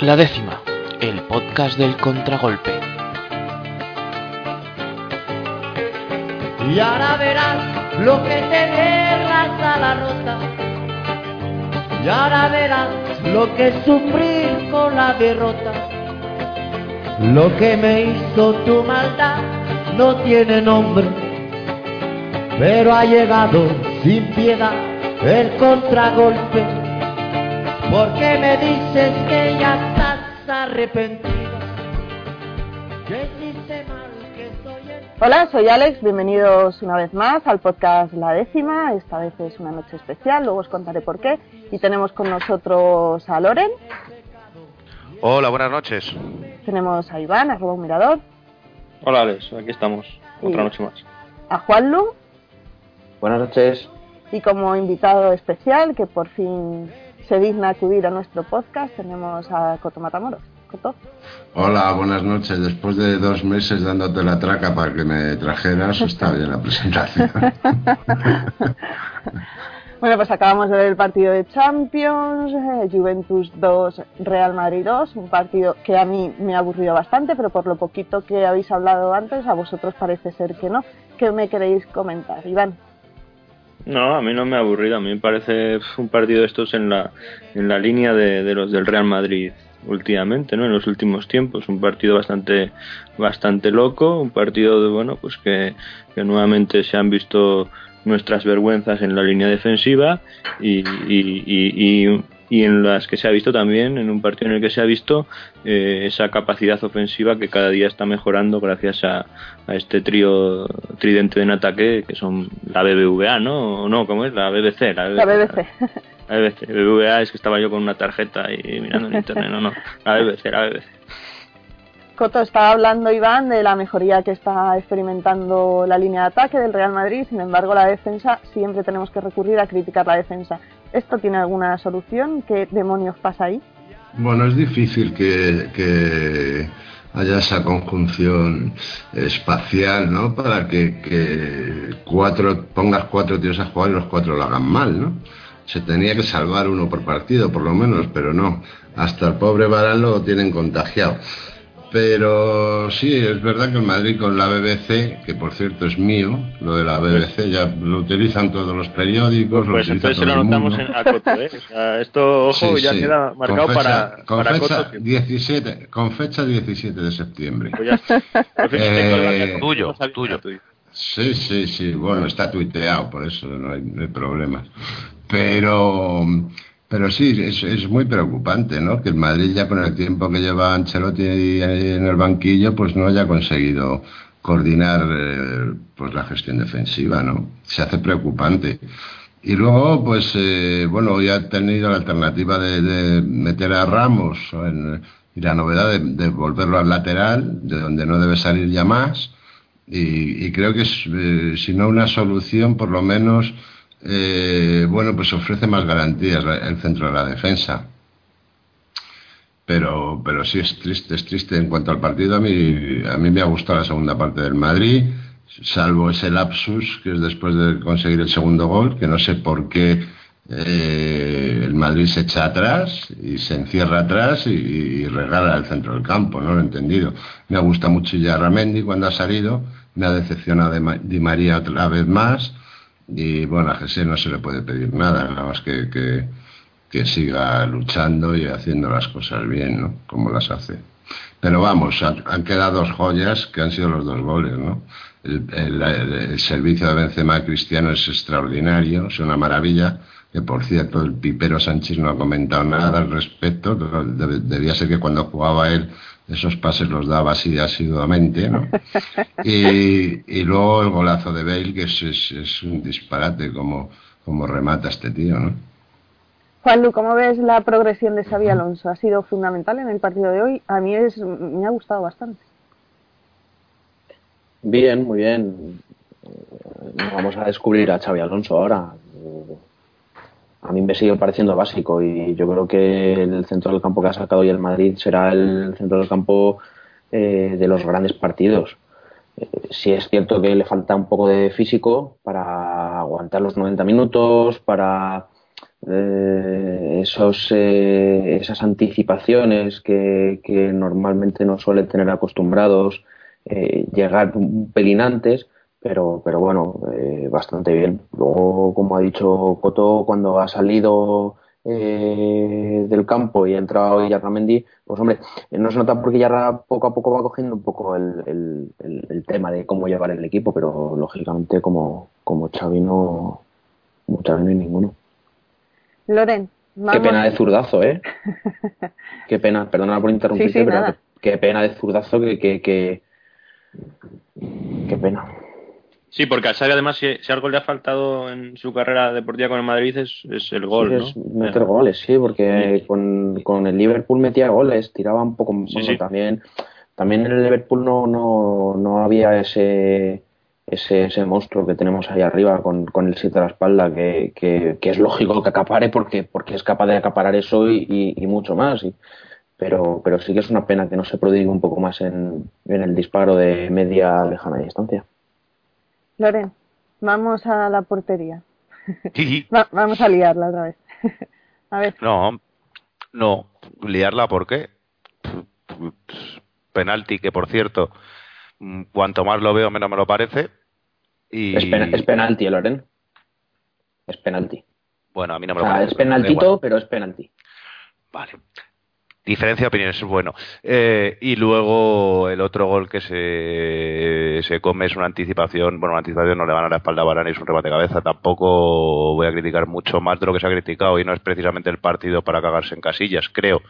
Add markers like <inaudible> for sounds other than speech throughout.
La décima, el podcast del contragolpe. Y ahora verás lo que te a la rota. Y ahora verás lo que sufrir con la derrota. Lo que me hizo tu maldad no tiene nombre, pero ha llegado sin piedad el contragolpe. Porque me dices que ya. Hola, soy Alex, bienvenidos una vez más al podcast La Décima. Esta vez es una noche especial, luego os contaré por qué. Y tenemos con nosotros a Loren. Hola, buenas noches. Tenemos a Iván, arroba un mirador. Hola Alex, aquí estamos, otra noche más. A Juanlu. Buenas noches. Y como invitado especial, que por fin se digna acudir a nuestro podcast, tenemos a Coto Matamoros. Hola, buenas noches. Después de dos meses dándote la traca para que me trajeras, está bien la presentación. <laughs> bueno, pues acabamos de ver el partido de Champions, eh, Juventus 2, Real Madrid 2, un partido que a mí me ha aburrido bastante, pero por lo poquito que habéis hablado antes, a vosotros parece ser que no. ¿Qué me queréis comentar, Iván? No, a mí no me ha aburrido. A mí me parece un partido de estos en la, en la línea de, de los del Real Madrid últimamente, ¿no? En los últimos tiempos, un partido bastante, bastante loco, un partido de, bueno, pues que, nuevamente se han visto nuestras vergüenzas en la línea defensiva y, y, y, en las que se ha visto también, en un partido en el que se ha visto eh, esa capacidad ofensiva que cada día está mejorando gracias a, a este trío tridente en ataque que son la BBVA, ¿no? ¿O no? ¿Cómo es? La BBC. La La BBC. La BBC. BBVA es que estaba yo con una tarjeta y mirando en internet. No, no. La BBC, la BBC. Coto, está hablando Iván de la mejoría que está experimentando la línea de ataque del Real Madrid, sin embargo la defensa siempre tenemos que recurrir a criticar la defensa. ¿Esto tiene alguna solución? ¿Qué demonios pasa ahí? Bueno, es difícil que, haya esa conjunción espacial, ¿no? Para que, que, cuatro pongas cuatro tíos a jugar y los cuatro lo hagan mal, ¿no? se tenía que salvar uno por partido, por lo menos, pero no. Hasta el pobre Barán lo tienen contagiado. Pero sí, es verdad que el Madrid con la BBC, que por cierto es mío, lo de la BBC, ya lo utilizan todos los periódicos. Pues entonces se lo notamos en Acoto, ¿eh? O sea, esto, ojo, ya queda marcado para, con para fecha 17, Con fecha 17 de septiembre. Pues ya, eh, tuyo, tuyo. Sí, sí, sí, bueno, está tuiteado, por eso no hay, no hay problemas. Pero, pero sí, es, es, muy preocupante, ¿no? Que el Madrid ya con el tiempo que lleva Ancelotti en el banquillo, pues no haya conseguido coordinar eh, pues la gestión defensiva, ¿no? Se hace preocupante. Y luego, pues, eh, bueno, ya ha tenido la alternativa de, meter a Ramos y la novedad de, de, volverlo al lateral, de donde no debe salir ya más. Y, y creo que es, eh, si no una solución, por lo menos eh, bueno, pues ofrece más garantías el centro de la defensa. Pero, pero sí es triste, es triste en cuanto al partido. A mí, a mí me ha gustado la segunda parte del Madrid, salvo ese lapsus que es después de conseguir el segundo gol, que no sé por qué eh, el Madrid se echa atrás y se encierra atrás y, regala el centro del campo, no lo he entendido. Me gusta mucho ya Ramendi cuando ha salido, me ha decepcionado de Di María otra vez más y bueno, a José no se le puede pedir nada, nada más que, que, que, siga luchando y haciendo las cosas bien, ¿no? Como las hace. Pero vamos, han, han quedado dos joyas que han sido los dos goles, ¿no? El, el, el servicio de Benzema Cristiano es extraordinario, es una maravilla. Que por cierto, el Pipero Sánchez no ha comentado nada al respecto. Debía ser que cuando jugaba él esos pases los daba así asiduamente, ¿no? <laughs> Y, y luego el golazo de Bale, que es, es, es un disparate como, como remata este tío, ¿no? Juanlu, ¿cómo ves la progresión de Xavi Alonso? Ha sido fundamental en el partido de hoy. A mí es, me ha gustado bastante. Bien, muy bien. Vamos a descubrir a Xavi Alonso ahora a mí me sigue pareciendo básico y yo creo que el centro del campo que ha sacado hoy el Madrid será el centro del campo eh, de los grandes partidos. Eh, sí es cierto que le falta un poco de físico para aguantar los 90 minutos, para eh, esos, esas anticipaciones que, que, normalmente no suelen tener acostumbrados, llegar un pelín antes, pero, pero bueno, bastante bien. Luego, como ha dicho Coto, cuando ha salido del campo y ha entrado Yarramendi, pues hombre, no se nota porque Yarra poco a poco va cogiendo un poco el, el, tema de cómo llevar el equipo, pero lógicamente como, como Xavi no, como Xavi no hay ninguno. Loren, Qué pena de zurdazo, ¿eh? <laughs> qué pena, perdona por interrumpirte, pero qué, pena de zurdazo que, que, que... Qué pena. Sí, porque a Xavi además si, algo le ha faltado en su carrera deportiva con el Madrid es, es el gol, ¿no? Es meter goles, sí, porque con, con, el Liverpool metía goles, tiraba un poco... también también en el Liverpool no, no, no había ese ese, ese monstruo que tenemos ahí arriba con, con el 7 a la espalda, que, que, es lógico que acapare porque, porque es capaz de acaparar eso y, y, mucho más. Y, pero, pero sí que es una pena que no se prodigue un poco más en, en el disparo de media lejana distancia. Loren, vamos a la portería. <laughs> vamos a liarla otra vez. <laughs> a ver. No, no, liarla, ¿por qué? Penalti, que por cierto, Mm, cuanto más lo veo, menos me lo parece. Y... Es, penalti, Loren. Es penalti. Bueno, a mí no me lo parece. Es penaltito, pero es penalti. Vale. Diferencia de opiniones, bueno. Eh, y luego el otro gol que se, se come es una anticipación. Bueno, una anticipación no le van a la espalda a es un remate de cabeza. Tampoco voy a criticar mucho más de lo que se ha criticado y no es precisamente el partido para cagarse en casillas, creo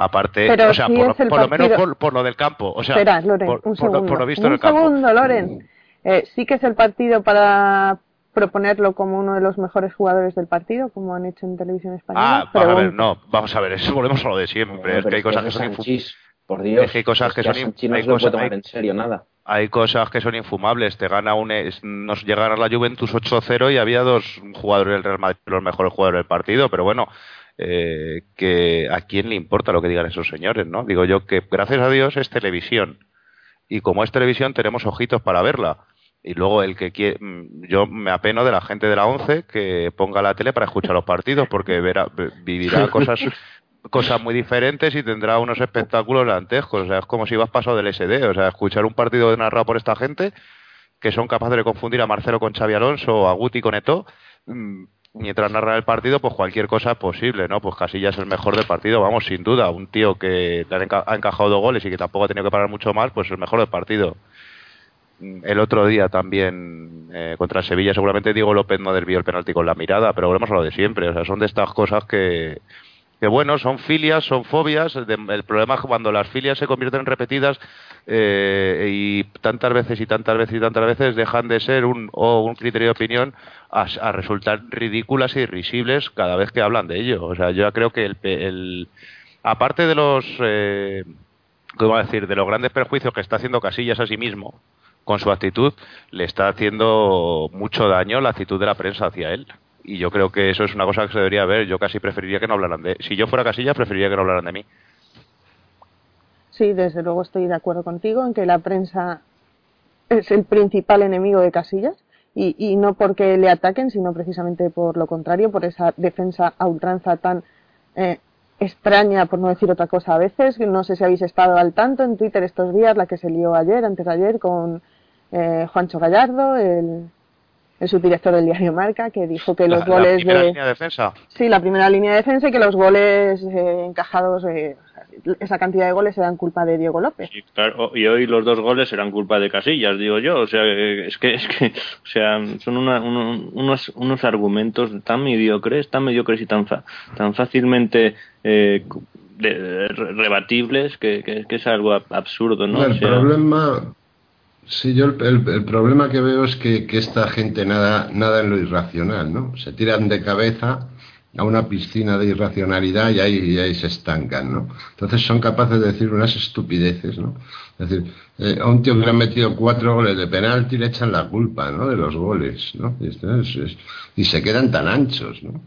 aparte, o sea, por, lo menos por, lo del campo, o sea, Espera, Loren, un segundo, lo visto en el campo. segundo, Loren. Eh, sí que es el partido para proponerlo como uno de los mejores jugadores del partido, como han hecho en televisión española. Ah, vamos a ver, no, vamos a ver, eso volvemos a lo de siempre, es que hay cosas que son infumables. Por Dios, hay cosas que, son hay cosas, en serio nada. Hay cosas que son infumables. Te gana un, nos llegaron a la Juventus 8-0 y había dos jugadores del Real Madrid, los mejores jugadores del partido, pero bueno, eh, que a quién le importa lo que digan esos señores, ¿no? Digo yo que gracias a Dios es televisión y como es televisión tenemos ojitos para verla. Y luego el que quiere, yo me apeno de la gente de la ONCE que ponga la tele para escuchar los partidos porque verá, vivirá <laughs> cosas cosas muy diferentes y tendrá unos espectáculos dantescos. O sea, es como si vas paso del SD. O sea, escuchar un partido narrado por esta gente que son capaces de confundir a Marcelo con Xavi Alonso o a Guti con Eto, mm, mientras narra el partido, pues cualquier cosa es posible, ¿no? Pues Casillas es el mejor del partido, vamos, sin duda. Un tío que ha encajado dos goles y que tampoco ha tenido que parar mucho más, pues es el mejor del partido. El otro día también eh, contra Sevilla, seguramente Diego López no desvió el penalti con la mirada, pero volvemos a lo de siempre. O sea, son de estas cosas que, que bueno, son filias, son fobias. el problema es cuando las filias se convierten en repetidas eh, y tantas veces y tantas veces y tantas veces dejan de ser un, o un criterio de opinión a, resultar ridículas y risibles cada vez que hablan de ello. O sea, yo creo que el, aparte de los, eh, ¿cómo decir? De los grandes perjuicios que está haciendo Casillas a sí mismo con su actitud, le está haciendo mucho daño la actitud de la prensa hacia él y yo creo que eso es una cosa que se debería ver. Yo casi preferiría que no hablaran de. Si yo fuera Casilla, preferiría que no hablaran de mí. Sí, desde luego estoy de acuerdo contigo en que la prensa es el principal enemigo de Casillas y, y no porque le ataquen, sino precisamente por lo contrario, por esa defensa a ultranza tan eh, extraña, por no decir otra cosa a veces. No sé si habéis estado al tanto en Twitter estos días, la que se lió ayer, antes de ayer, con eh, Juancho Gallardo, el, el subdirector del diario Marca, que dijo que los goles la primera de... línea de defensa. Sí, la primera línea de defensa y que los goles eh, encajados, eh, esa cantidad de goles eran culpa de Diego López. Sí, claro, y hoy los dos goles eran culpa de Casillas, digo yo. O sea, es que, <laughs> es que o sea, son unos, unos argumentos tan mediocres, tan mediocres y tan, tan fácilmente eh, rebatibles que, que, es algo absurdo, ¿no? El problema Sí, yo el, problema que veo es que, esta gente nada, nada en lo irracional, ¿no? Se tiran de cabeza a una piscina de irracionalidad y ahí, ahí se estancan, ¿no? Entonces son capaces de decir unas estupideces, ¿no? Es decir, eh, a un tío que le han metido cuatro goles de penalti le echan la culpa, ¿no? De los goles, ¿no? Y, y se quedan tan anchos, ¿no?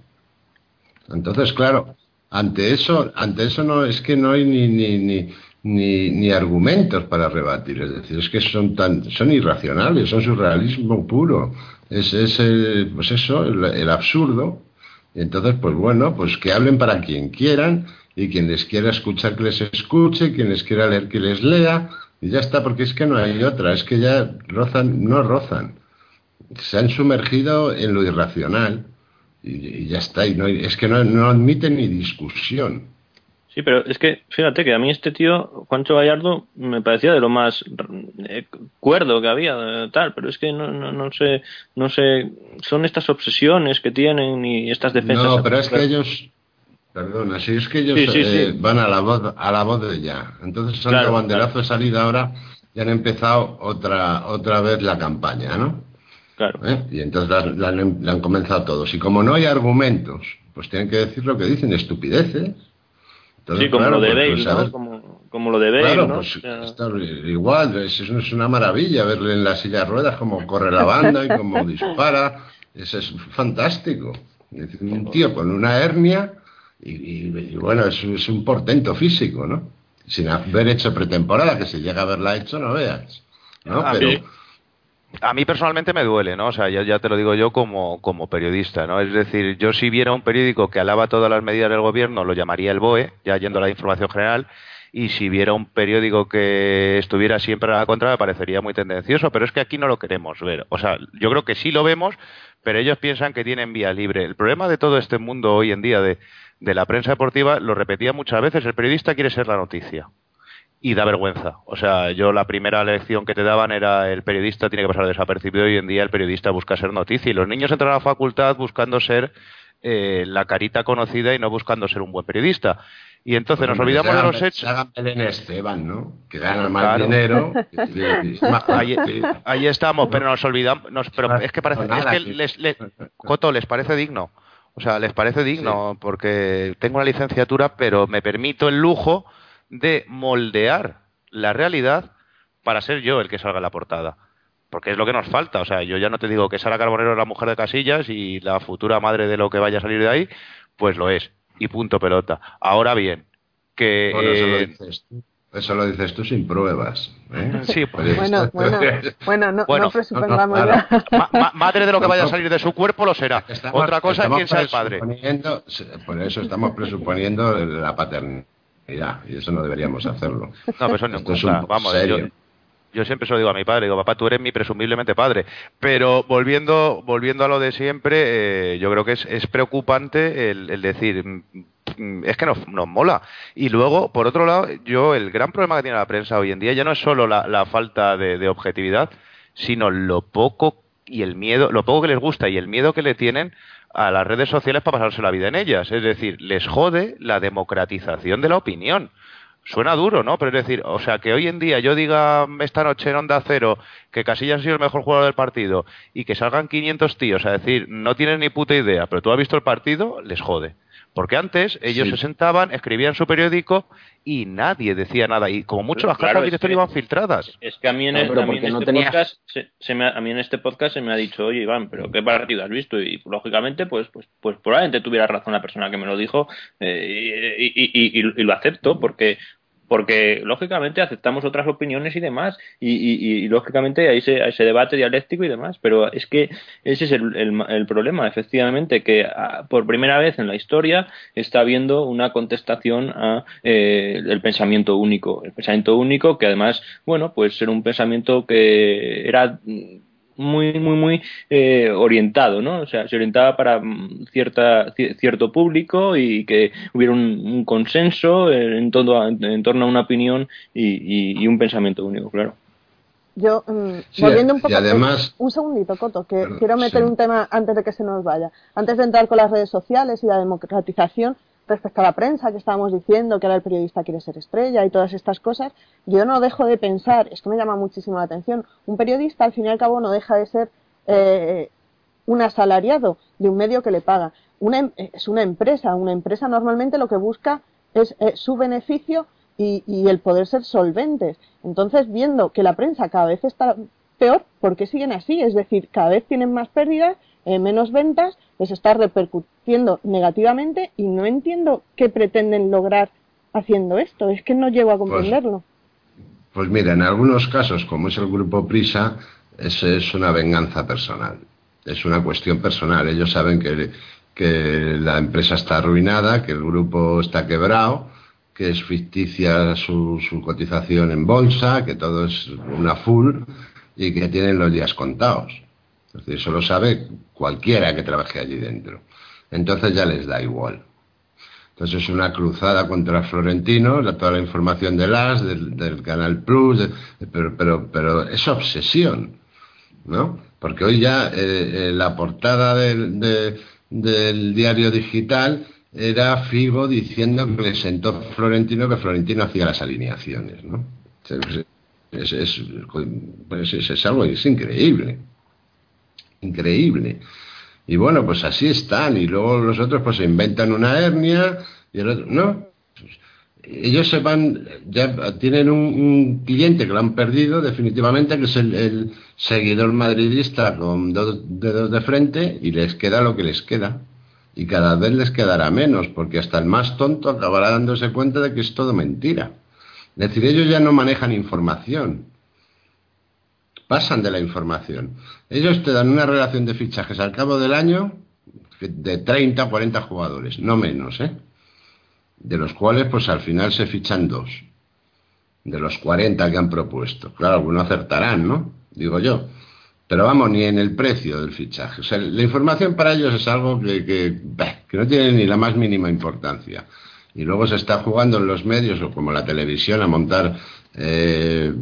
Entonces, claro, ante eso, ante eso no es que no hay ni, ni, ni ni, ni argumentos para rebatir. Es decir, es que son tan, son irracionales, son surrealismo puro. Es, es el, pues eso, el, absurdo entonces, pues bueno, pues que hablen para quien quieran y quien les quiera escuchar que les escuche, quien les quiera leer que les lea y ya está, porque es que no hay otra, es que ya rozan, no rozan, se han sumergido en lo irracional y, ya está, y no, es que no, no admiten ni discusión. Sí, pero es que fíjate que a mí este tío, Juancho Gallardo, me parecía de lo más eh, cuerdo que había, tal, pero es que no, no, no sé, no sé, son estas obsesiones que tienen y estas defensas. No, pero es que ellos, perdona, si es que ellos eh, van a la voz, a la voz de ya. Entonces han claro, banderazo de salida ahora y han empezado otra, otra vez la campaña, ¿no? Claro. ¿Eh? Y entonces la, han comenzado todos. Y como no hay argumentos, pues tienen que decir lo que dicen, estupideces sí, como lo de Bale, ¿no? Como, como, lo de Bale, claro, ¿no? Pues, está igual, es, es, una maravilla verle en la silla de ruedas cómo corre la banda y cómo <laughs> dispara. Eso es fantástico. Un tío con una hernia y, y, bueno, es, es, un portento físico, ¿no? Sin haber hecho pretemporada, que si llega a haberla hecho, no veas. ¿no? Ah, Pero, a mí personalmente me duele, ¿no? O sea, ya, ya te lo digo yo como, periodista, ¿no? Es decir, yo si viera un periódico que alaba todas las medidas del gobierno, lo llamaría el BOE, ya yendo a la información general, y si viera un periódico que estuviera siempre a la contra, me parecería muy tendencioso, pero es que aquí no lo queremos ver. O sea, yo creo que sí lo vemos, pero ellos piensan que tienen vía libre. El problema de todo este mundo hoy en día de la prensa deportiva, lo repetía muchas veces, el periodista quiere ser la noticia y da vergüenza. O sea, yo la primera lección que te daban era el periodista tiene que pasar desapercibido y hoy en día el periodista busca ser noticia y los niños entran a la facultad buscando ser eh, la carita conocida y no buscando ser un buen periodista. Y entonces nos olvidamos de los hechos. Hagan Belén Esteban, ¿no? Que ganan más dinero. <laughs> <laughs> ahí, ahí, estamos, pero nos olvidamos. Nos, pero es que parece. Es que les, les, Coto, les parece digno. O sea, les parece digno porque tengo una licenciatura, pero me permito el lujo de moldear la realidad para ser yo el que salga en la portada. Porque es lo que nos falta. O sea, yo ya no te digo que Sara Carbonero es la mujer de Casillas y la futura madre de lo que vaya a salir de ahí, pues lo es. Y punto pelota. Ahora bien, que... Bueno, eso, lo dices tú. eso lo dices tú sin pruebas. ¿eh? Sí, pues... Bueno, bueno, bueno, no, Bueno, no presupongamos no, ya. Ma- ma- madre de lo que vaya a salir de su cuerpo lo será. Estamos- Otra cosa es quién sea el padre. Por eso estamos presuponiendo la paternidad. Y eso no deberíamos hacerlo. No, pero eso no Esto es un Vamos, serio. yo, yo siempre se lo digo a mi padre, digo, papá, tú eres mi presumiblemente padre. Pero volviendo, volviendo a lo de siempre, eh, yo creo que es, es preocupante el, el decir, mm, mm, es que nos, nos mola. Y luego, por otro lado, yo, el gran problema que tiene la prensa hoy en día ya no es solo la, la falta de, de objetividad, sino lo poco y el miedo, lo poco que les gusta y el miedo que le tienen a las redes sociales para pasarse la vida en ellas. Es decir, les jode la democratización de la opinión. Suena duro, ¿no? Pero es decir, o sea, que hoy en día yo diga esta noche en Onda Cero que Casillas ha sido el mejor jugador del partido y que salgan 500 tíos a decir no tienes ni puta idea, pero tú has visto el partido, les jode. Porque antes ellos Sí. se sentaban, escribían su periódico y nadie decía nada. Y como mucho las Claro, cartas es director iban filtradas. Es que a mí en, No, el- pero a mí en porque no este tenías- podcast se, se me ha- a mí en este podcast se me ha dicho, oye Iván, pero qué partido has visto y lógicamente pues pues pues probablemente tuviera razón la persona que me lo dijo eh, y, y- y- y- y lo acepto porque porque lógicamente aceptamos otras opiniones y demás y, lógicamente hay ese, hay ese debate dialéctico y demás pero es que ese es el, el- el problema efectivamente que ah, por primera vez en la historia está habiendo una contestación a eh, el pensamiento único. El pensamiento único que además bueno pues era un pensamiento que era mm, muy muy muy eh, orientado no o sea se orientaba para mm, cierta ci- cierto público y que hubiera un, un consenso en, todo a- en torno a una opinión y, y- y un pensamiento único claro Yo, mm, Sí, volviendo un y poco. además- eh, un segundito, Coto, que Perdón, quiero meter sí. un tema antes de que se nos vaya. Antes de entrar con las redes sociales y la democratización respecto a la prensa que estábamos diciendo, que ahora el periodista quiere ser estrella y todas estas cosas, yo no dejo de pensar, esto me llama muchísimo la atención, un periodista al fin y al cabo no deja de ser eh, un asalariado de un medio que le paga. Una, em- es una empresa, una empresa normalmente lo que busca es eh, su beneficio y, y el poder ser solventes. Entonces, viendo que la prensa cada vez está peor, ¿por qué siguen así? Es decir, cada vez tienen más pérdidas, eh, menos ventas, les está repercutiendo negativamente y no entiendo qué pretenden lograr haciendo esto. Es que no llego a comprenderlo. Pues mira, en algunos casos, como es el grupo Prisa, es, es una venganza personal. Es una cuestión personal. Ellos saben que, que la empresa está arruinada, que el grupo está quebrado, que es ficticia su, su cotización en bolsa, que todo es una full y que tienen los días contados. Entonces, eso lo sabe cualquiera que trabaje allí dentro. Entonces ya les da igual. Entonces es una cruzada contra Florentino, toda la información del AS, del, Canal Plus, pero, pero, pero es obsesión, ¿no? Porque hoy ya eh, eh, la portada del, del diario digital era Figo diciendo que le sentó Florentino que Florentino hacía las alineaciones, ¿no? Es, es, pues es, algo es increíble, increíble. Y bueno, pues así están. Y luego los otros pues se inventan una hernia y el otro, no. Ellos se van, ya tienen un, cliente que lo han perdido definitivamente, que es el, seguidor madridista con dos dedos de frente y les queda lo que les queda. Y cada vez les quedará menos, porque hasta el más tonto acabará dándose cuenta de que es todo mentira. Es decir, ellos ya no manejan información pasan de la información. Ellos te dan una relación de fichajes al cabo del año de 30 o 40 jugadores, no menos, ¿eh? De los cuales, pues al final se fichan dos. De los 40 que han propuesto. Claro, algunos acertarán, ¿no? Digo yo. Pero vamos, ni en el precio del fichaje. O sea, la información para ellos es algo que, que, que no tiene ni la más mínima importancia. Y luego se está jugando en los medios, o como la televisión, a montar eh,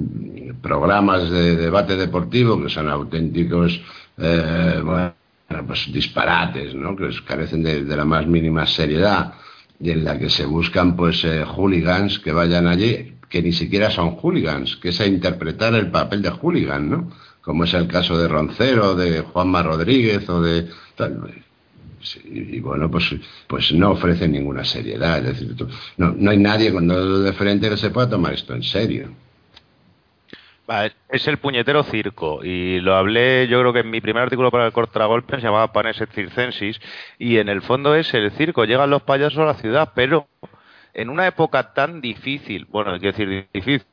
programas de debate deportivo que son auténticos eh, bueno, pues disparates, ¿no? que carecen de, la más mínima seriedad y en la que se buscan pues eh, hooligans que vayan allí que ni siquiera son hooligans, que es a interpretar el papel de hooligan, ¿no? Como es el caso de Roncero, de Juanma Rodríguez o de y, bueno, pues, pues no ofrecen ninguna seriedad. Es decir, no, no hay nadie con de frente que se pueda tomar esto en serio. Es el puñetero circo y lo hablé yo creo que en mi primer artículo para el Contragolpe se llamaba Panes Circensis y en el fondo es el circo, llegan los payasos a la ciudad, pero en una época tan difícil, bueno, quiero decir difícil,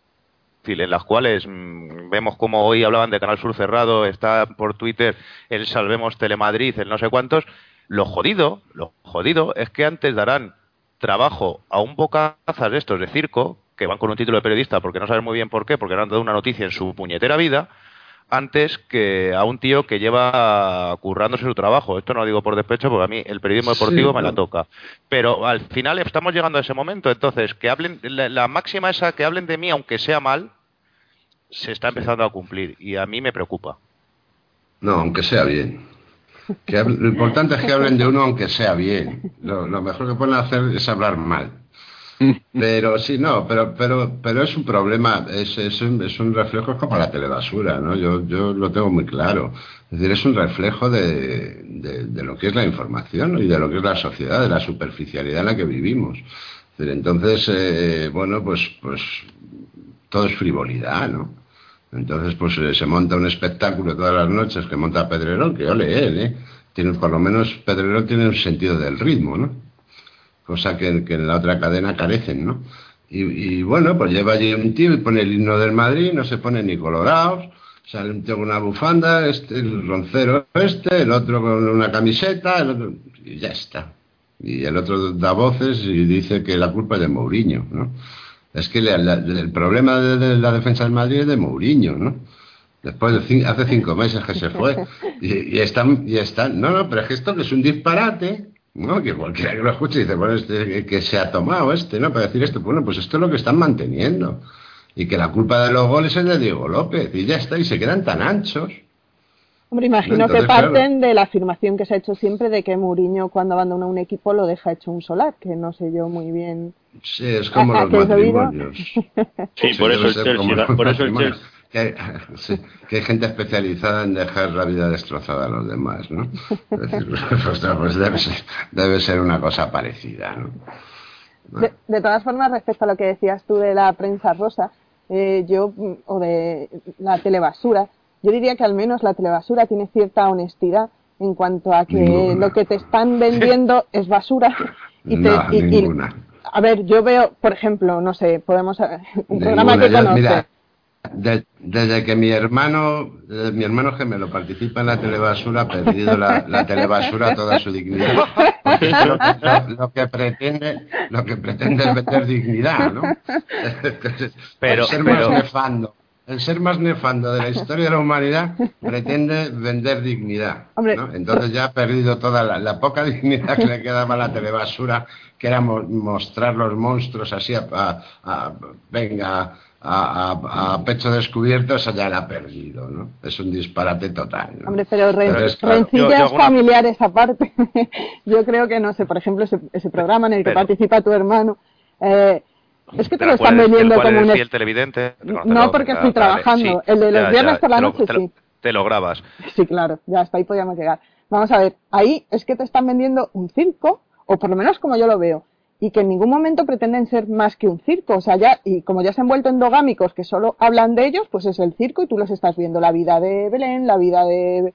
en las cuales mm, vemos como hoy hablaban de Canal Sur cerrado, está por Twitter el Salvemos Telemadrid, el no sé cuántos, lo jodido, lo jodido es que antes darán trabajo a un bocazas de estos de circo, que van con un título de periodista porque no saben muy bien por qué, porque no han dado una noticia en su puñetera vida, antes que a un tío que lleva currándose su trabajo. Esto no lo digo por despecho, porque a mí el periodismo deportivo me la toca. Pero al final estamos llegando a ese momento. Entonces, que hablen, la, la, máxima esa que hablen de mí, aunque sea mal, se está empezando a cumplir. Y a mí me preocupa. No, aunque sea bien lo importante es que hablen de uno aunque sea bien. Lo, mejor que pueden hacer es hablar mal. Pero sí, no, pero, pero, pero es un problema, es, es, un, es un reflejo, es como la telebasura, ¿no? Yo, yo lo tengo muy claro. Es decir, es un reflejo de, de, lo que es la información y de lo que es la sociedad, de la superficialidad en la que vivimos. entonces, eh, bueno, pues, pues todo es frivolidad, ¿no? Entonces, pues eh, se monta un espectáculo todas las noches que monta Pedrerol, que ole él, ¿eh? Tiene, por lo menos Pedrerol tiene un sentido del ritmo, ¿no? Cosa que, en la otra cadena carecen, ¿no? Y, bueno, pues lleva allí un tío y pone el himno del Madrid, no se pone ni colorados, sale un tío con una bufanda, este, el roncero este, el otro con una camiseta, el otro, y ya está. Y el otro da voces y dice que la culpa es de Mourinho, ¿no? Es que el problema de, la defensa del Madrid es de Mourinho, ¿no? Después de hace cinco meses que se fue. Y, están, y están. No, no, pero es que esto que es un disparate. ¿no? Que cualquiera que lo escuche dice, bueno, este, que se ha tomado este, ¿no? Para decir esto, bueno, pues esto es lo que están manteniendo. Y que la culpa de los goles es de Diego López. Y ya está, y se quedan tan anchos. Hombre, imagino que parten de la afirmación que se ha hecho siempre de que Mourinho cuando abandona un equipo lo deja hecho un solar, que no sé yo muy bien Sí, es como los <laughs> matrimonios. Sí, por eso el Chelsea. Por eso el Chelsea. Que hay, que hay, gente especializada en dejar la vida destrozada a los demás, ¿no? <laughs> pues, pues debe, ser, debe, ser, una cosa parecida, ¿no? De, de, todas formas, respecto a lo que decías tú de la prensa rosa, eh, yo, o de la telebasura, yo diría que al menos la telebasura tiene cierta honestidad en cuanto a que lo que te están vendiendo <laughs> es basura y, te, no, ninguna a ver, yo veo, por ejemplo, no sé, podemos un programa que conoce. Mira, desde que mi hermano, mi hermano gemelo participa en la telebasura, ha perdido la, telebasura toda su dignidad. Lo, que pretende, lo que pretende es meter dignidad, ¿no? Pero, ser más nefando. El ser más nefando de la historia de la humanidad pretende vender dignidad. Entonces ya ha perdido toda la, poca dignidad que le quedaba a la telebasura, que era mostrar los monstruos así a venga, a, pecho descubierto, eso ya la ha perdido, ¿no? Es un disparate total. Hombre, pero, rencillas familiares aparte. <laughs> yo creo que, no sé, por ejemplo, ese, programa en el que participa tu hermano. Eh, es que te lo están vendiendo como un. El televidente? No, porque estoy trabajando. el de los viernes por la noche, sí. Te lo grabas. Sí, claro, ya hasta ahí podíamos llegar. Vamos a ver, ahí es que te están vendiendo un circo, o por lo menos como yo lo veo y que en ningún momento pretenden ser más que un circo. O sea, ya, y como ya se han vuelto endogámicos que solo hablan de ellos, pues es el circo y tú los estás viendo, la vida de Belén, la vida de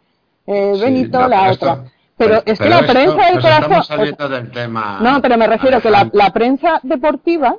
eh, Benito, la otra. pero, es que la prensa del corazón. no, pero me refiero que la, la, prensa deportiva,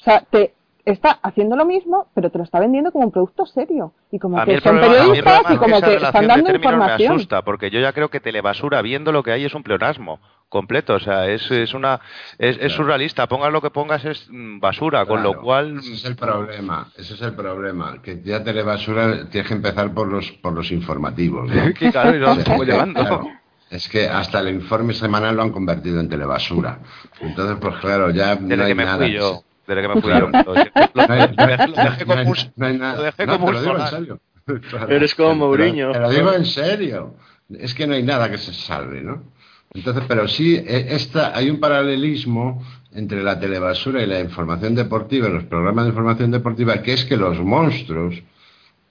o sea, te está haciendo lo mismo, pero te lo está vendiendo como un producto serio. Y como que son periodistas y como que están dando información. Me asusta, porque yo ya creo que Telebasura, viendo lo que hay, es un pleonasmo completo. O sea, es, es una es, surrealista. Pongas lo que pongas es mm, basura, con lo cual. Ese es el problema. Ese es el problema. Que ya Telebasura tienes que empezar por los por los informativos. <laughs> <laughs> Es que hasta el informe semanal lo han convertido en telebasura. Entonces, pues claro, ya no hay nada. Desde que me fui. Lo digo en serio. Eres como Mourinho. Te lo digo en serio. Es que no hay nada que se salve, ¿no? Entonces, pero sí, e, esta, hay un paralelismo entre la telebasura y la información deportiva, los programas de información deportiva, que es que los monstruos,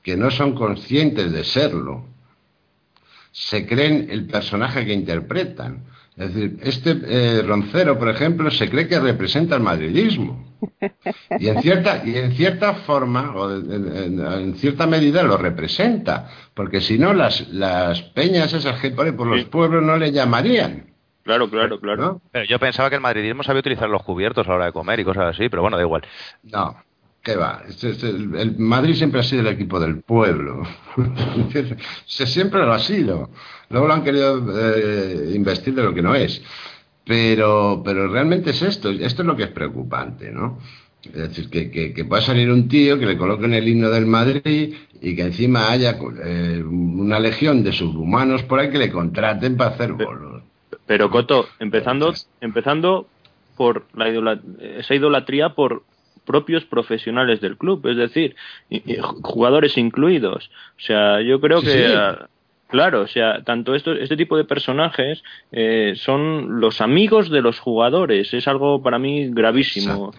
que no son conscientes de serlo, se creen el personaje que interpretan. Es decir, este eh, Roncero, por ejemplo, se cree que representa el madridismo. Y en cierta, y en cierta forma, o en, cierta medida, lo representa. Porque si no, las, las peñas esas que pone por los pueblos no le llamarían. Claro, claro, claro. Pero yo pensaba que el madridismo sabía utilizar los cubiertos a la hora de comer y cosas así, pero bueno, da igual. No, ¿Qué va? el, Madrid siempre ha sido el equipo del pueblo. <laughs> Se siempre lo ha sido. Luego lo han querido eh, investir de lo que no es. Pero, pero realmente es esto. Esto es lo que es preocupante, ¿no? Es decir, que, que, pueda salir un tío que le coloquen el himno del Madrid y que encima haya eh, una legión de subhumanos por ahí que le contraten para hacer bolos. Pero, Coto, empezando, empezando por la esa idolatría por propios profesionales del club, es decir, jugadores incluidos. O sea, yo creo que... Claro, o sea, tanto esto, este tipo de personajes eh, son los amigos de los jugadores. Es algo para mí gravísimo.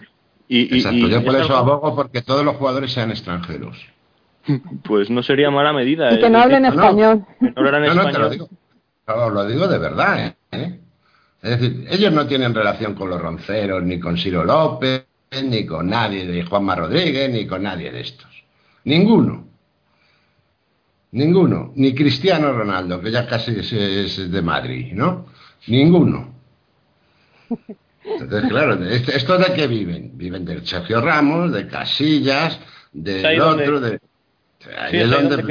Y, Exacto. Yo por eso abogo porque todos los jugadores sean extranjeros. Pues no sería mala medida. Y que no ¿eh? hablen español. <laughs> No, no, te lo digo. lo digo de verdad. ¿eh? Es decir, ellos no tienen relación con los ronceros, ni con Ciro López, ni con nadie de Juanma Rodríguez, ni con nadie de estos. Ninguno. Ninguno. Ni Cristiano Ronaldo, que ya casi es, de Madrid, ¿no? Ninguno. Entonces, claro, ¿esto de qué viven? Viven del Sergio Ramos, de Casillas, del otro, de... Ahí es donde, de,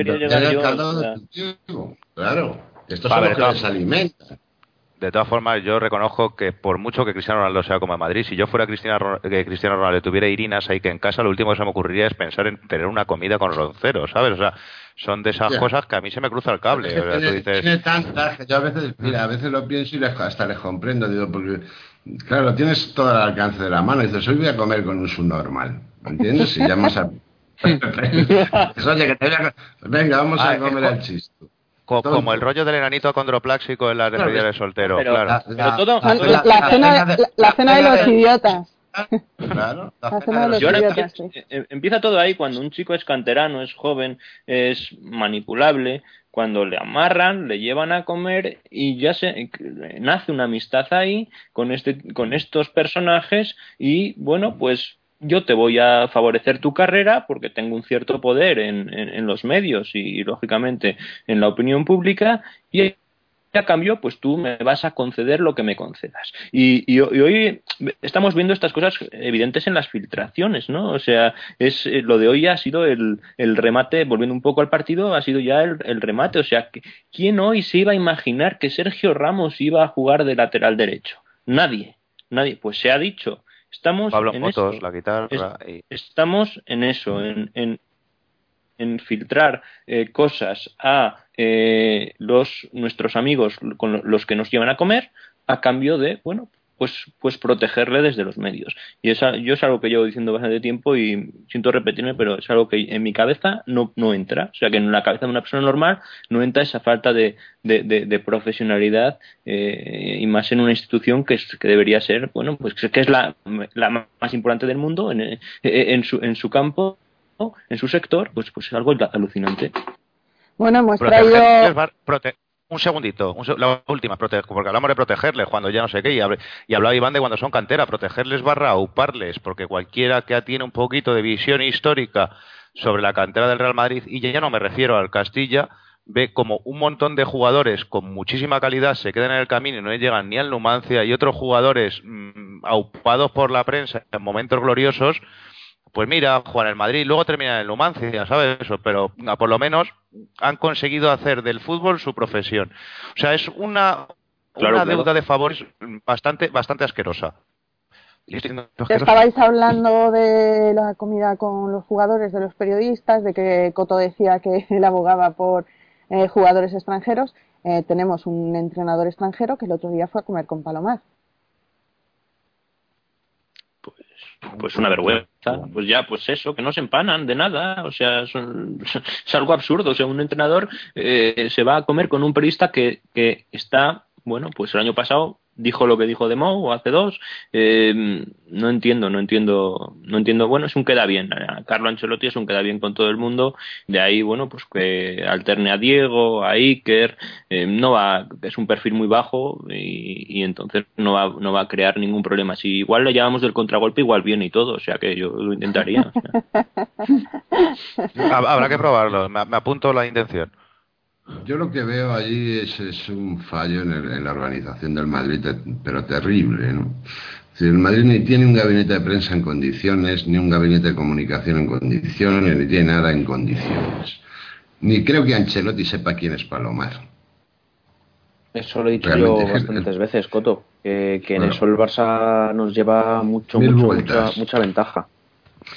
Claro, estos son los que les alimentan de todas formas, yo reconozco que por mucho que Cristiano Ronaldo sea como en Madrid, si yo fuera Cristiano, que Cristiano Ronaldo y tuviera Irinas ahí que en casa, lo último que se me ocurriría es pensar en tener una comida con ronceros, ¿sabes? O sea, son de esas cosas que a mí se me cruza el cable. tiene, tantas que yo a veces, mira, a veces lo pienso y hasta les comprendo, digo, porque, claro, tienes todo el alcance de la mano y dices, hoy voy a comer con un subnormal, ¿me entiendes? Si llamas a... <laughs> <laughs> Oye, que te voy a... Venga, vamos a ah, comer al como el rollo del enanito acondropláxico en las despedidas de soltero, claro. La, cena, de los idiotas. Claro, Empieza todo ahí cuando un chico es canterano, es joven, es manipulable, cuando le amarran, le llevan a comer y ya se nace una amistad ahí con este con estos personajes y bueno, pues yo te voy a favorecer tu carrera porque tengo un cierto poder en, en, los medios y, lógicamente en la opinión pública y a cambio, pues tú me vas a conceder lo que me concedas. Y, hoy estamos viendo estas cosas evidentes en las filtraciones, ¿no? O sea, es eh, lo de hoy ha sido el, remate, volviendo un poco al partido, ha sido ya el, remate. O sea, ¿quién hoy se iba a imaginar que Sergio Ramos iba a jugar de lateral derecho? Nadie, nadie. Pues se ha dicho. Estamos en eso. la guitarra. Estamos en eso, en, en filtrar eh, cosas a eh, los nuestros amigos con los que nos llevan a comer a cambio de bueno pues pues protegerle desde los medios y esa yo es algo que llevo diciendo bastante tiempo y siento repetirme pero es algo que en mi cabeza no no entra o sea que en la cabeza de una persona normal no entra esa falta de, de, profesionalidad eh, y más en una institución que, es, que debería ser bueno pues que es la, la más importante del mundo en, en su en su campo en su sector, pues, pues es algo alucinante. Bueno, hemos traído... un segundito, la última, porque hablamos de protegerles cuando ya no sé qué, y, y hablaba Iván de cuando son cantera, protegerles barra auparles, porque cualquiera que tiene un poquito de visión histórica sobre la cantera del Real Madrid, y ya no me refiero al Castilla, ve como un montón de jugadores con muchísima calidad se quedan en el camino y no llegan ni al Numancia, y otros jugadores mm, aupados por la prensa en momentos gloriosos, pues mira, jugar en el Madrid, luego termina en el Numancia, ¿sabes? Eso, pero por lo menos han conseguido hacer del fútbol su profesión. O sea, es una, una deuda de favores bastante, bastante asquerosa. Estabais hablando de la comida con los jugadores, de los periodistas, de que Coto decía que <laughs> él abogaba por eh, jugadores extranjeros. Eh, tenemos un entrenador extranjero que el otro día fue a comer con Palomar. Pues una vergüenza. Pues ya, pues eso, que no se empanan de nada. O sea, <laughs> es algo absurdo. O sea, un entrenador eh, se va a comer con un periodista que, que está, bueno, pues el año pasado dijo lo que dijo de Mou hace dos. Eh, no entiendo, no entiendo, no entiendo. Bueno, es un queda bien. Carlo Ancelotti es un queda bien con todo el mundo. De ahí, bueno, pues que alterne a Diego, a Iker. Eh, no va, es un perfil muy bajo y, entonces no va, no va a crear ningún problema. Si igual le llamamos del contragolpe, igual viene y todo. O sea que yo lo intentaría. <laughs> Habrá que probarlo. me apunto la intención. Yo lo que veo allí es, un fallo en, la organización del Madrid, pero terrible, ¿no? el Madrid ni tiene un gabinete de prensa en condiciones, ni un gabinete de comunicación en condiciones, ni tiene nada en condiciones. Ni creo que Ancelotti sepa quién es Palomar. Eso lo he dicho yo bastantes veces, Coto, que, en eso el Barça nos lleva mucho, mucha, mucha, ventaja.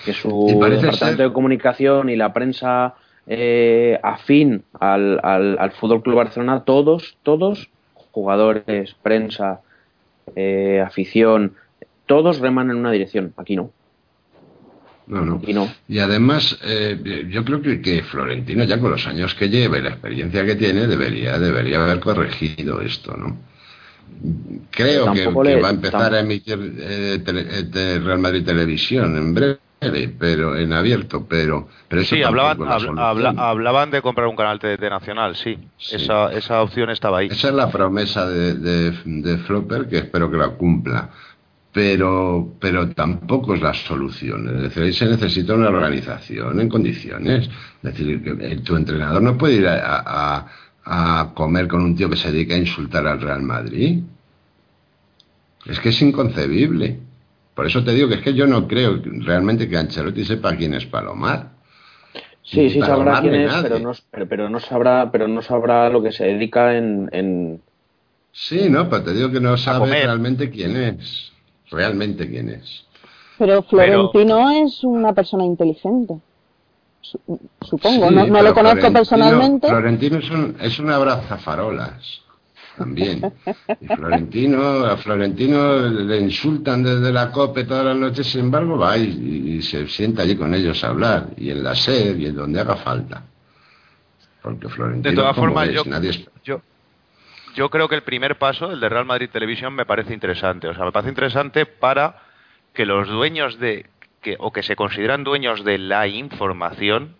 Que su departamento de comunicación y la prensa eh, afín al, al, al Fútbol Club Barcelona, todos, todos, jugadores, prensa, eh, afición, todos reman en una dirección. Aquí no. No, no. Y, no. y además, eh, yo creo que, que, Florentino, ya con los años que lleva y la experiencia que tiene, debería, debería haber corregido esto, ¿no? Creo que, va a empezar a emitir eh, Real Madrid Televisión en breve pero en abierto, pero, pero sí, hablaban, hablaban de comprar un canal TDT nacional, sí, Esa, esa opción estaba ahí. Esa es la promesa de, de, Flopper que espero que la cumpla, pero, pero tampoco es la solución. Es decir, ahí se necesita una organización en condiciones. Es decir, que tu entrenador no puede ir a, a comer con un tío que se dedica a insultar al Real Madrid. Es que es inconcebible. Por eso te digo que es que yo no creo realmente que Ancelotti sepa quién es Palomar. Sí, sí sabrá quién es, pero no, pero, no, sabrá, pero no sabrá lo que se dedica en, Sí, no, pero te digo que no sabe realmente quién es, realmente quién es. Pero Florentino es una persona inteligente. Supongo, no, lo conozco personalmente. Florentino es un, es un abrazafarolas también. Y Florentino, a Florentino le insultan desde la COPE todas las noches, sin embargo va y, se sienta allí con ellos a hablar, y en la sed y en donde haga falta. Porque Florentino, de todas formas, yo, yo, creo que el primer paso, el de Real Madrid Televisión, me parece interesante. O sea, me parece interesante para que los dueños de, que, o que se consideran dueños de la información,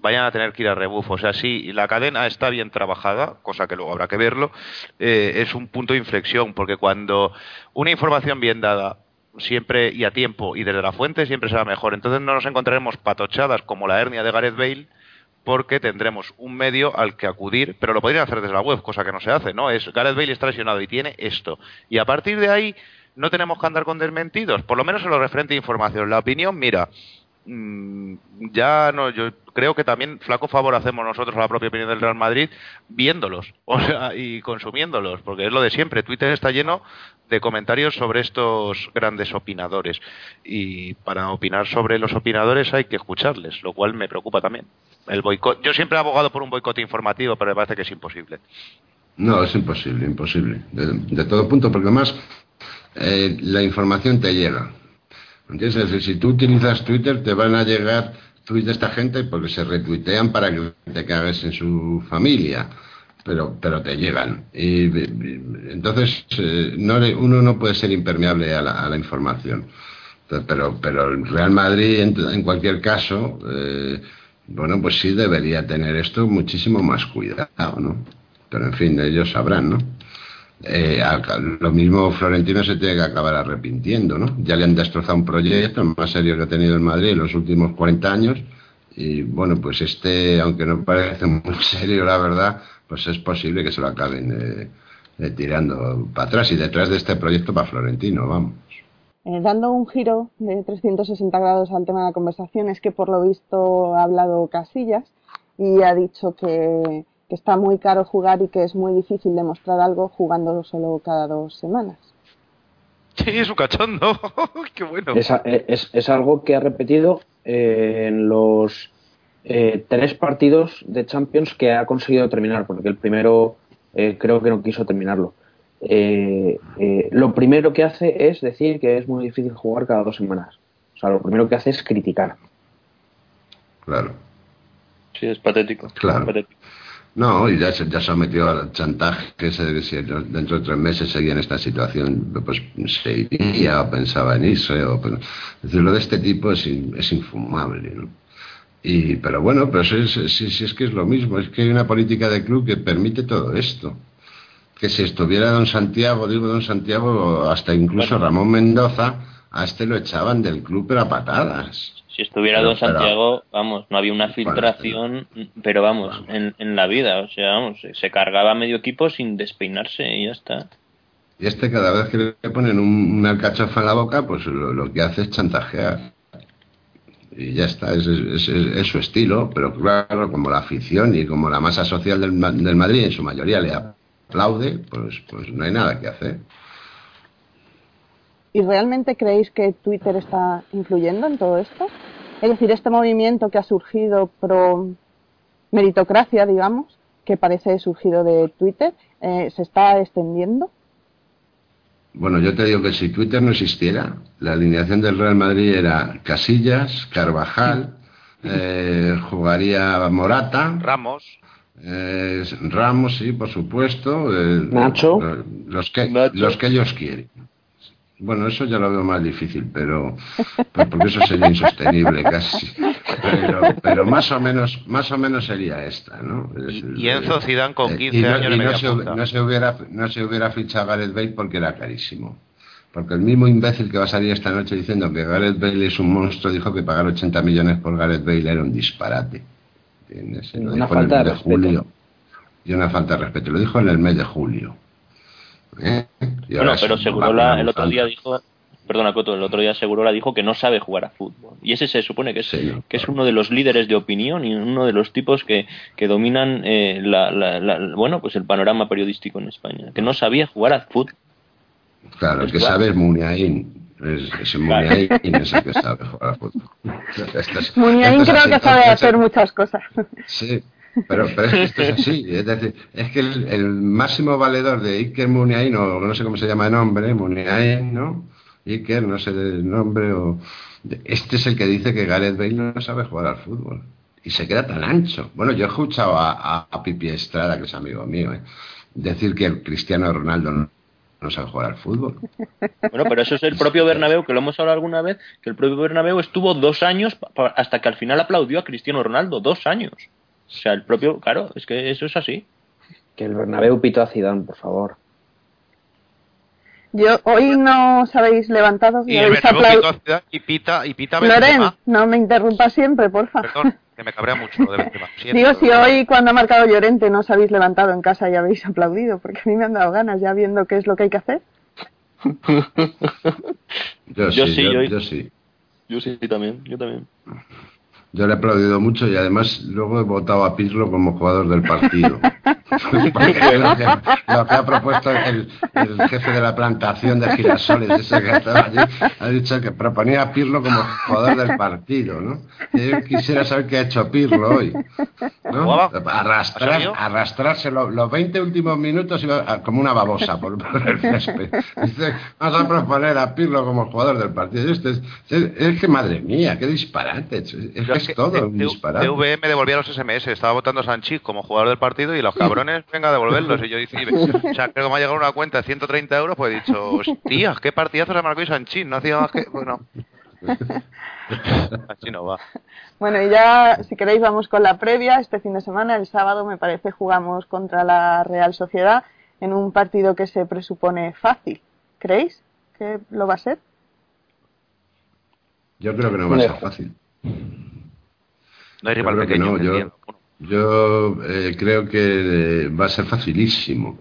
vayan a tener que ir a rebufo. O sea, si la cadena está bien trabajada, cosa que luego habrá que verlo, eh, es un punto de inflexión, porque cuando una información bien dada siempre y a tiempo y desde la fuente siempre será mejor. Entonces no nos encontraremos patochadas como la hernia de Gareth Bale porque tendremos un medio al que acudir, pero lo podrían hacer desde la web, cosa que no se hace, ¿no? Es Gareth Bale está lesionado y tiene esto. Y a partir de ahí no tenemos que andar con desmentidos, por lo menos en lo referente a información. La opinión, mira, ya no, yo creo que también flaco favor hacemos nosotros a la propia opinión del Real Madrid viéndolos <laughs> o sea, y consumiéndolos, porque es lo de siempre. Twitter está lleno de comentarios sobre estos grandes opinadores y para opinar sobre los opinadores hay que escucharles, lo cual me preocupa también. El boicot, yo siempre he abogado por un boicot informativo, pero me parece que es imposible. No, es imposible, imposible. De, todo punto, porque además eh, la información te llega. ¿Entiendes? Si tú utilizas Twitter, te van a llegar tweets de esta gente porque se retuitean para que te cagues en su familia. Pero, pero te llegan. Y, entonces, eh, no, uno no puede ser impermeable a la, información. Pero, pero el Real Madrid, en, cualquier caso, eh, bueno, pues sí debería tener esto muchísimo más cuidado, ¿no? Pero en fin, ellos sabrán, ¿no? Eh, lo mismo Florentino se tiene que acabar arrepintiendo, ¿no? Ya le han destrozado un proyecto más serio que ha tenido el Madrid en los últimos 40 años y bueno, pues este, aunque no parece muy <laughs> serio la verdad, pues es posible que se lo acaben eh, eh, tirando para atrás y detrás de este proyecto para Florentino, vamos. dando un giro de 360 grados al tema de la conversación, es que por lo visto ha hablado Casillas y ha dicho que que está muy caro jugar y que es muy difícil demostrar algo jugándolo solo cada dos semanas. Sí, es un cachondo. <laughs> Qué bueno. Eh, es, algo que ha repetido eh, en los eh, tres partidos de Champions que ha conseguido terminar, porque el primero creo que no quiso terminarlo. lo primero que hace es decir que es muy difícil jugar cada dos semanas. O sea, lo primero que hace es criticar. Claro. Sí, es patético. Claro. No, y ya se, ya se ha metido al chantaje que se, si dentro de tres meses seguía en esta situación, pues se iría o pensaba en irse. O, pues, decir, lo de este tipo es, es infumable. ¿no? Y, pero bueno, pero si, si, es que es lo mismo, es que hay una política de club que permite todo esto. Que si estuviera don Santiago, digo don Santiago, hasta incluso Ramón Mendoza, a este lo echaban del club pero a patadas. Si estuviera Don Santiago, vamos, no había una filtración, pero vamos, en, en, la vida, o sea, vamos, se cargaba medio equipo sin despeinarse y ya está. Y este cada vez que le ponen un, una alcachofa en la boca, pues lo, que hace es chantajear. Y ya está, es, es, su estilo, pero claro, como la afición y como la masa social del, del Madrid en su mayoría le aplaude, pues, pues no hay nada que hacer. ¿Y realmente creéis que Twitter está influyendo en todo esto? Es decir, este movimiento que ha surgido pro meritocracia, digamos, que parece surgido de Twitter, eh, ¿se está extendiendo? Bueno, yo te digo que si Twitter no existiera, la alineación del Real Madrid era Casillas, Carvajal, eh, jugaría Morata, Ramos. Eh, Ramos, sí, por supuesto. Nacho. Los que, los que ellos quieren. Bueno, eso ya lo veo más difícil, pero pues porque eso sería insostenible casi. Pero, pero, más o menos, más o menos sería esta, ¿no? y, Enzo Zidane con 15 eh, años no, se, no, se, hubiera, no se hubiera fichado a Gareth Bale porque era carísimo. Porque el mismo imbécil que va a salir esta noche diciendo que Gareth Bale es un monstruo dijo que pagar 80 millones por Gareth Bale era un disparate. ¿Entiendes? una falta de, julio. Y una falta de respeto. Lo dijo en el mes de julio. ¿Eh? Bueno, pero Segurola el otro día dijo, perdona Coto, el otro día Segurola dijo que no sabe jugar a fútbol. Y ese se supone que es, que es uno de los líderes de opinión y uno de los tipos que, que dominan eh, la, bueno, pues el panorama periodístico en España, que no sabía jugar a fútbol. Claro, el que sabe es Muniain. Es, Muniain es el que sabe jugar a fútbol. <laughs> Muniain creo que sabe hacer muchas cosas. Sí, pero, pero es que esto es así, es decir, es que el, máximo valedor de Iker Muniain, o no sé cómo se llama el nombre, Muniain, ¿no? Iker, no sé el nombre, o... Este es el que dice que Gareth Bale no sabe jugar al fútbol. Y se queda tan ancho. Bueno, yo he escuchado a, Pipi Estrada, que es amigo mío, ¿eh? decir que Cristiano Ronaldo no, no sabe jugar al fútbol. Bueno, pero eso es el propio Bernabéu, que lo hemos hablado alguna vez, que el propio Bernabéu estuvo dos años hasta que al final aplaudió a Cristiano Ronaldo, dos años. O sea, el propio, claro, es que eso es así. Que el Bernabéu pito a Zidane, por favor. Yo hoy no os habéis levantado y, y habéis aplaudido. Y pita, y pita Loren, no me interrumpa siempre, porfa. Perdón, que me cabrea mucho lo de Benzema. Siento, Digo, si hoy cuando ha marcado Llorente no os habéis levantado en casa y habéis aplaudido, porque a mí me han dado ganas ya viendo qué es lo que hay que hacer. <laughs> Yo, Yo sí, sí, yo, yo- yo sí. Yo sí, también, yo también. Yo le he aplaudido mucho y además luego he votado a Pirlo como jugador del partido. <laughs> Porque lo, que, lo que ha propuesto el, el jefe de la plantación de girasoles, ese que estaba allí, ha dicho que proponía a Pirlo como jugador del partido, ¿no? Y yo quisiera saber qué ha hecho Pirlo hoy. ¿no? ¿Jugaba? ¿Ha Arrastrar, arrastrarse lo- los 20 últimos minutos iba a- como una babosa por, por el césped. Dice, vamos a proponer a Pirlo como jugador del partido. Este es, es- que madre mía, qué disparate. Es, que es que es todo un disparate. Devolvía los SMS, estaba votando a Sanchís como jugador del partido y los <laughs> cabrones, venga a devolverlos. Y yo dije, o sea, creo que me ha llegado una cuenta de 130 euros, pues he dicho, hostias, qué partidazo se marcó y Sanchís, no hacía más que, bueno. <laughs> Así no va. Bueno, y ya, si queréis, vamos con la previa. Este fin de semana, el sábado, me parece, jugamos contra la Real Sociedad en un partido que se presupone fácil. ¿Creéis que lo va a ser? Yo creo que no va a ser fácil. No hay rival pequeño, no, yo-. Yo eh, creo que eh, va a ser facilísimo.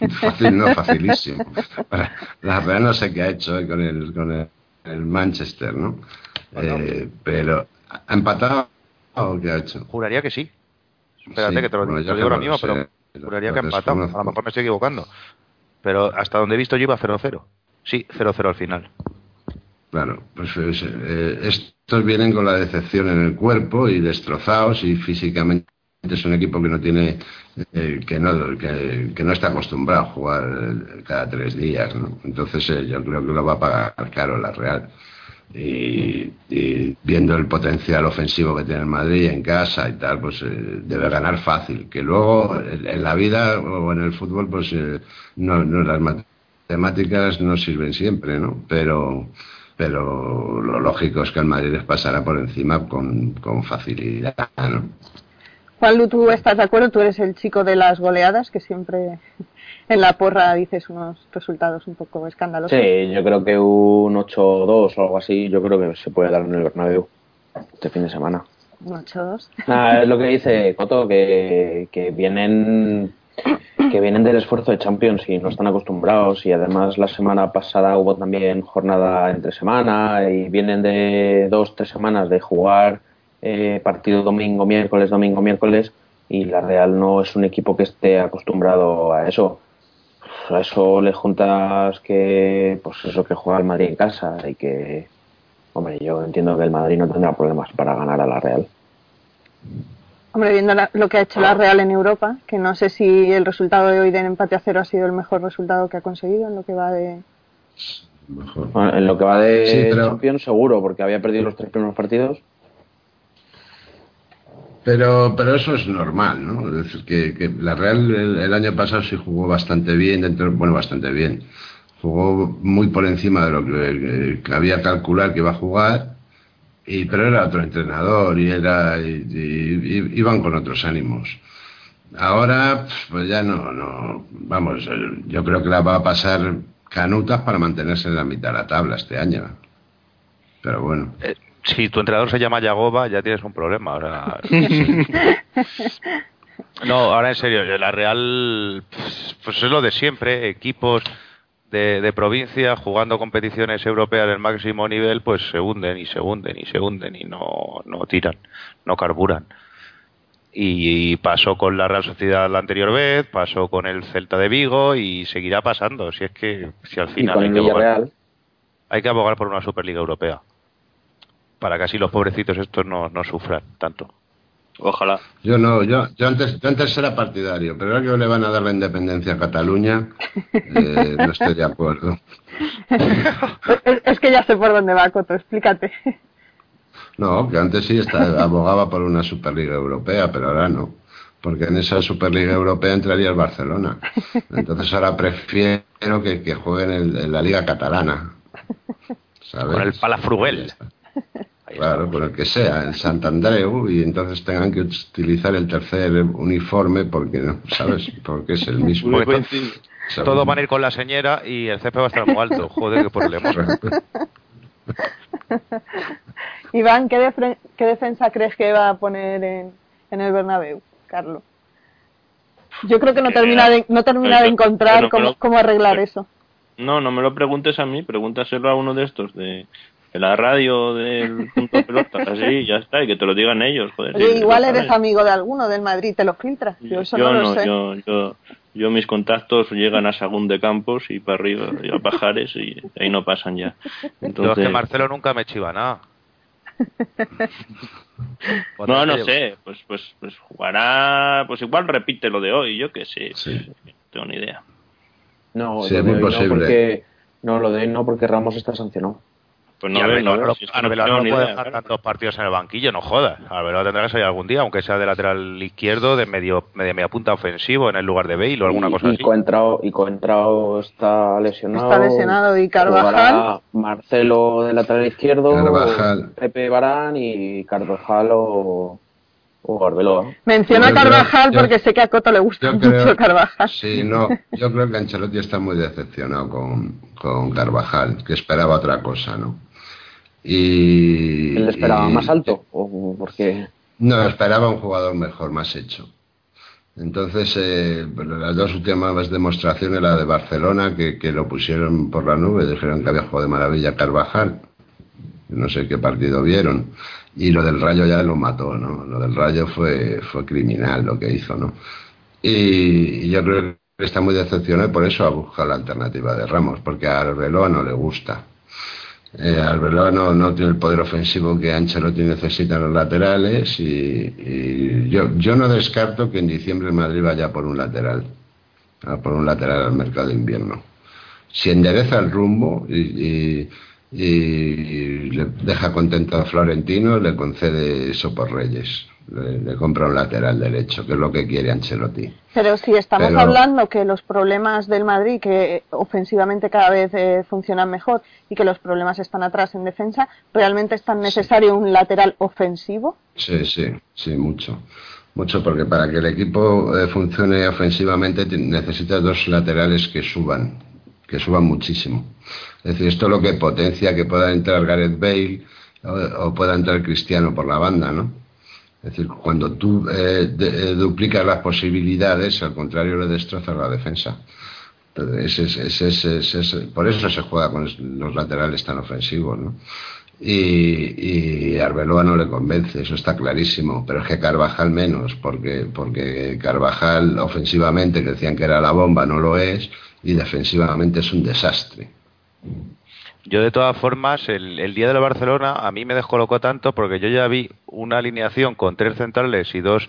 <laughs> Fácil, no, facilísimo. La Real no sé qué ha hecho eh, con el, con el, el Manchester, ¿no? Eh, pero, ¿ha empatado o qué ha hecho? Juraría que sí. Espérate Sí, que te lo, bueno, te lo digo ahora mismo, sé. pero juraría que ha empatado. conozco. A lo mejor me estoy equivocando. Pero hasta donde he visto yo iba 0-0. Sí, 0-0 al final. Claro, pues es, eh, estos vienen con la decepción en el cuerpo y destrozados y físicamente es un equipo que no tiene, eh, que, no, que, no está acostumbrado a jugar eh, cada tres días, ¿no? Entonces eh, yo creo que lo va a pagar caro la Real. Y, viendo el potencial ofensivo que tiene el Madrid en casa y tal, pues eh, debe ganar fácil. Que luego en, la vida o en el fútbol, pues no, no las matemáticas no sirven siempre, ¿no? Pero pero lo lógico es que el Madrid les pasará por encima con, con facilidad, ¿no? Juan, ¿tú estás de acuerdo? Tú eres el chico de las goleadas, que siempre <laughs> en la porra dices unos resultados un poco escandalosos. Sí, yo creo que un 8-2 o algo así, yo creo que se puede dar en el Bernabéu este fin de semana. Un 8-2. Nada, es lo que dice Coto, que, que vienen <laughs> que vienen del esfuerzo de Champions y no están acostumbrados y además la semana pasada hubo también jornada entre semana y vienen de dos, tres semanas de jugar eh, partido domingo, miércoles, domingo, miércoles y la Real no es un equipo que esté acostumbrado a eso. A eso le juntas que pues eso que juega el Madrid en casa y que hombre yo entiendo que el Madrid no tendrá problemas para ganar a la Real. Hombre, viendo la- lo que ha hecho la Real en Europa, que no sé si el resultado de hoy del empate a cero ha sido el mejor resultado que ha conseguido en lo que va de... Mejor. Bueno, en lo que va de Sí, pero- Champions seguro, porque había perdido los tres primeros partidos. Pero, pero eso es normal, ¿no? Es decir, que, que la Real el, el año pasado sí jugó bastante bien, dentro, bueno, bastante bien. Jugó muy por encima de lo que, que había calcular que iba a jugar, y, pero era otro entrenador y, era, y, y- y- iban con otros ánimos. Ahora, pues ya no, no, vamos, eh, yo creo que la va a pasar canutas para mantenerse en la mitad de la tabla este año. Pero bueno. Eh, si tu entrenador se llama Yagoba, ya tienes un problema. Ahora, <laughs> no, ahora en serio, la Real, pues, pues es lo de siempre. Equipos de, de provincia jugando competiciones europeas del máximo nivel, pues se hunden y se hunden y se hunden y no, no tiran, no carburan. Y, pasó con la Real Sociedad la anterior vez, pasó con el Celta de Vigo y seguirá pasando. Si es que si al final hay que abogar- hay que abogar por una Superliga Europea. Para que así los pobrecitos estos no, no sufran tanto. Ojalá. Yo no, yo, yo antes, yo antes era partidario, pero ahora que le van a dar la independencia a Cataluña, eh, no estoy de acuerdo. Es, es que ya sé por dónde va, Coto, explícate. No, que antes sí está, abogaba por una Superliga Europea, pero ahora no, porque en esa Superliga Europea entraría el Barcelona. Entonces ahora prefiero que, que jueguen en, en la Liga Catalana. ¿sabes? Con el Palafrugel. Claro, con el que sea, el Santandreu, y entonces tengan que utilizar el tercer uniforme porque no, ¿sabes? <laughs> Porque es el mismo. Todos van a ir con la señora y el césped va a estar muy alto. Joder, qué problema. <laughs> Iván, ¿qué, qué defensa crees que va a poner en, en el Bernabéu, Carlos? Yo creo que no Que termina de, no termina de encontrar pero- cómo, cómo arreglar eso. No, no me lo preguntes a mí, pregúntaselo a uno de estos, de, de la radio del punto pelota, así, <laughs> ya está, y que te lo digan ellos, joder. Oye, sí, igual eres sabes. amigo de alguno del Madrid, te lo filtras. Yo eso yo no lo sé. yo, yo, yo mis contactos llegan a Sagún de Campos y para arriba, y a Pajares, y ahí no pasan ya. Yo es Entonces, que Marcelo nunca me chiva nada. <laughs> no, no sé, pues, pues, pues jugará, pues igual repite lo de hoy, yo qué sé, Sí. no tengo ni idea. No, Sí, es muy posible. no porque no lo de hoy no porque Ramos está sancionado. Pues no veo, no no, si que no no puede dejar tantos partidos en el banquillo, no jodas. Arbeloa tendrá que salir algún día, aunque sea de lateral izquierdo, de medio de media punta ofensivo en el lugar de Bale o alguna y, cosa y así. Coentrao, y Coentrao está lesionado. Está lesionado y Carvajal. Marcelo de lateral izquierdo, Carvajal. Pepe Barán y Carvajal o, o Arbeloa. Menciono a creo- Carvajal yo- porque sé que a Coto le gusta creo, mucho Carvajal. Sí, no, yo creo que Ancelotti está muy decepcionado con, con Carvajal, que esperaba otra cosa, ¿no? Y, ¿Él esperaba y- más alto? ¿O porque No, esperaba un jugador mejor, más hecho. Entonces, eh, las dos últimas demostraciones, la de Barcelona, que, que lo pusieron por la nube, dijeron que había jugado de maravilla Carvajal, no sé qué partido vieron, y lo del Rayo ya lo mató, ¿no? Lo del Rayo fue, fue criminal lo que hizo, ¿no? Y, yo creo que está muy decepcionado y por eso ha buscado la alternativa de Ramos, porque a Arbeloa no le gusta. Eh, Arbeloa no, no tiene el poder ofensivo que Ancelotti necesita en los laterales y, yo, yo no descarto que en diciembre Madrid vaya por un lateral, por un lateral al mercado de invierno. Si endereza el rumbo y, y- y le deja contento a Florentino, le concede eso por Reyes. Le, le compra un lateral derecho, que es lo que quiere Ancelotti. Pero si estamos Pero- hablando que los problemas del Madrid, que ofensivamente cada vez eh, funcionan mejor y que los problemas están atrás en defensa, ¿realmente es tan necesario un lateral ofensivo? Sí, sí, sí, mucho. Mucho, porque para que el equipo eh, funcione ofensivamente ti- necesita dos laterales que suban, que suban muchísimo. Es decir, esto es lo que potencia que pueda entrar Gareth Bale o, pueda entrar Cristiano por la banda, ¿no? Es decir, cuando tú eh, eh, duplicas las posibilidades, al contrario le destrozas la defensa. Entonces, ese es- ese es- ese es- por eso se juega con los laterales tan ofensivos, ¿no? Y, y Arbeloa no le convence, eso está clarísimo, pero es que Carvajal menos, porque, porque Carvajal ofensivamente que decían que era la bomba, no lo es, y defensivamente es un desastre. Yo de todas formas, el, el día de la Barcelona a mí me descolocó tanto porque yo ya vi una alineación con tres centrales y dos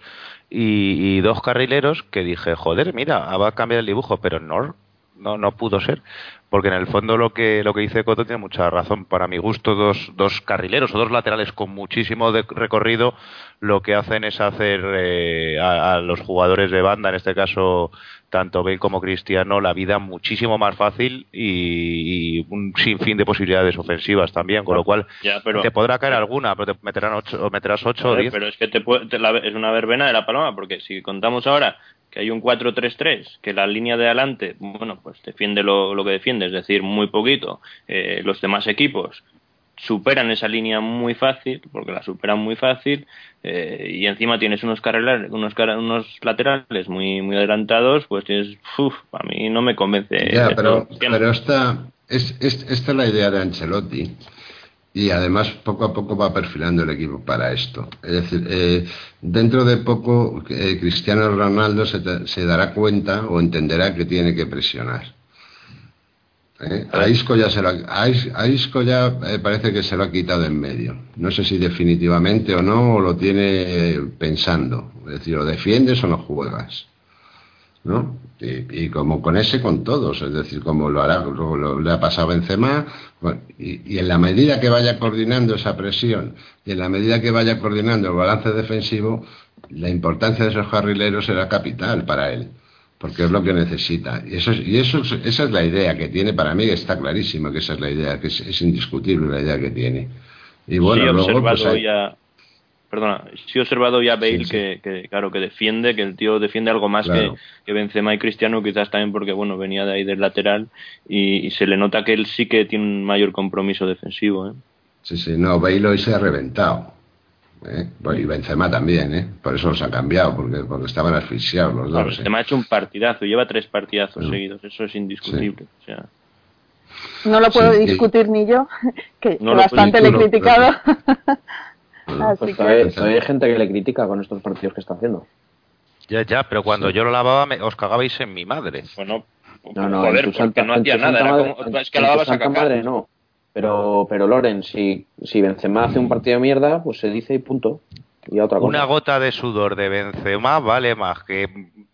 y, y dos carrileros que dije, joder, mira, va a cambiar el dibujo, pero no, no, no pudo ser, porque en el fondo lo que lo que dice Coto tiene mucha razón. Para mi gusto, dos, dos carrileros o dos laterales con muchísimo de recorrido, lo que hacen es hacer eh, a, a los jugadores de banda, en este caso tanto Bale como Cristiano, la vida muchísimo más fácil y, y un sinfín de posibilidades ofensivas también, con lo cual Ya, pero- te podrá caer alguna, pero te meterán ocho, o meterás ocho o Joder, diez. pero es que te puede- te la- es una verbena de la paloma, porque si contamos ahora que hay un 4-3-3, que la línea de adelante, bueno, pues defiende lo, lo que defiende, es decir, muy poquito, eh, los demás equipos superan esa línea muy fácil, porque la superan muy fácil, eh, y encima tienes unos carriles, unos, unos laterales muy muy adelantados, pues tienes, uf, a mí no me convence. Ya, pero, pero esta, es, es- esta es la idea de Ancelotti. Y además poco a poco va perfilando el equipo para esto. Es decir, eh, dentro de poco eh, Cristiano Ronaldo se, se dará cuenta o entenderá que tiene que presionar. ¿Eh? A Isco ya, se lo a Isco ya eh, parece que se lo ha quitado en medio. No sé si definitivamente o no, o lo tiene eh, pensando. Es decir, o defiendes o no juegas. ¿No? Y, y como con ese, con todos, es decir, como lo hará, lo, lo- le ha pasado Benzema, bueno, y, y en la medida que vaya coordinando esa presión y en la medida que vaya coordinando el balance defensivo, la importancia de esos carrileros será capital para él, porque es lo que necesita. Y eso, es- y eso, es- esa es la idea que tiene, para mí está clarísimo que esa es la idea, que es, es indiscutible la idea que tiene. Y bueno, sí luego, pues, hay- ya perdona sí he observado ya Bale Sí, sí. Que, que, claro que defiende que el tío defiende algo más Claro. que, que Benzema y Cristiano quizás también porque bueno venía de ahí del lateral y, y se le nota que él sí que tiene un mayor compromiso defensivo ¿eh? Sí, sí, no, Bale hoy se ha reventado. ¿eh? Y Benzema también, ¿eh? Por eso los ha cambiado, porque, porque estaban asfixiados los Claro, dos. ¿eh? Benzema ha hecho un partidazo, lleva tres partidazos Mm. seguidos, eso es indiscutible. O sea, No lo puedo Sí, y- discutir ni yo, <laughs> que, No que lo bastante le he criticado. Bueno, Así Pues que- todavía, todavía hay gente que le critica con estos partidos que está haciendo. Ya, ya, pero cuando yo lo lavaba me- os cagabais en mi madre. bueno, No, no, joder, en tu porque santa, no en hacía tu nada, santa madre, como, en- es que en tu santa madre no. Pero, pero Loren, si, si Benzema hace un partido de mierda, pues se dice y punto. Y a otra cosa. Una gota de sudor de Benzema vale más que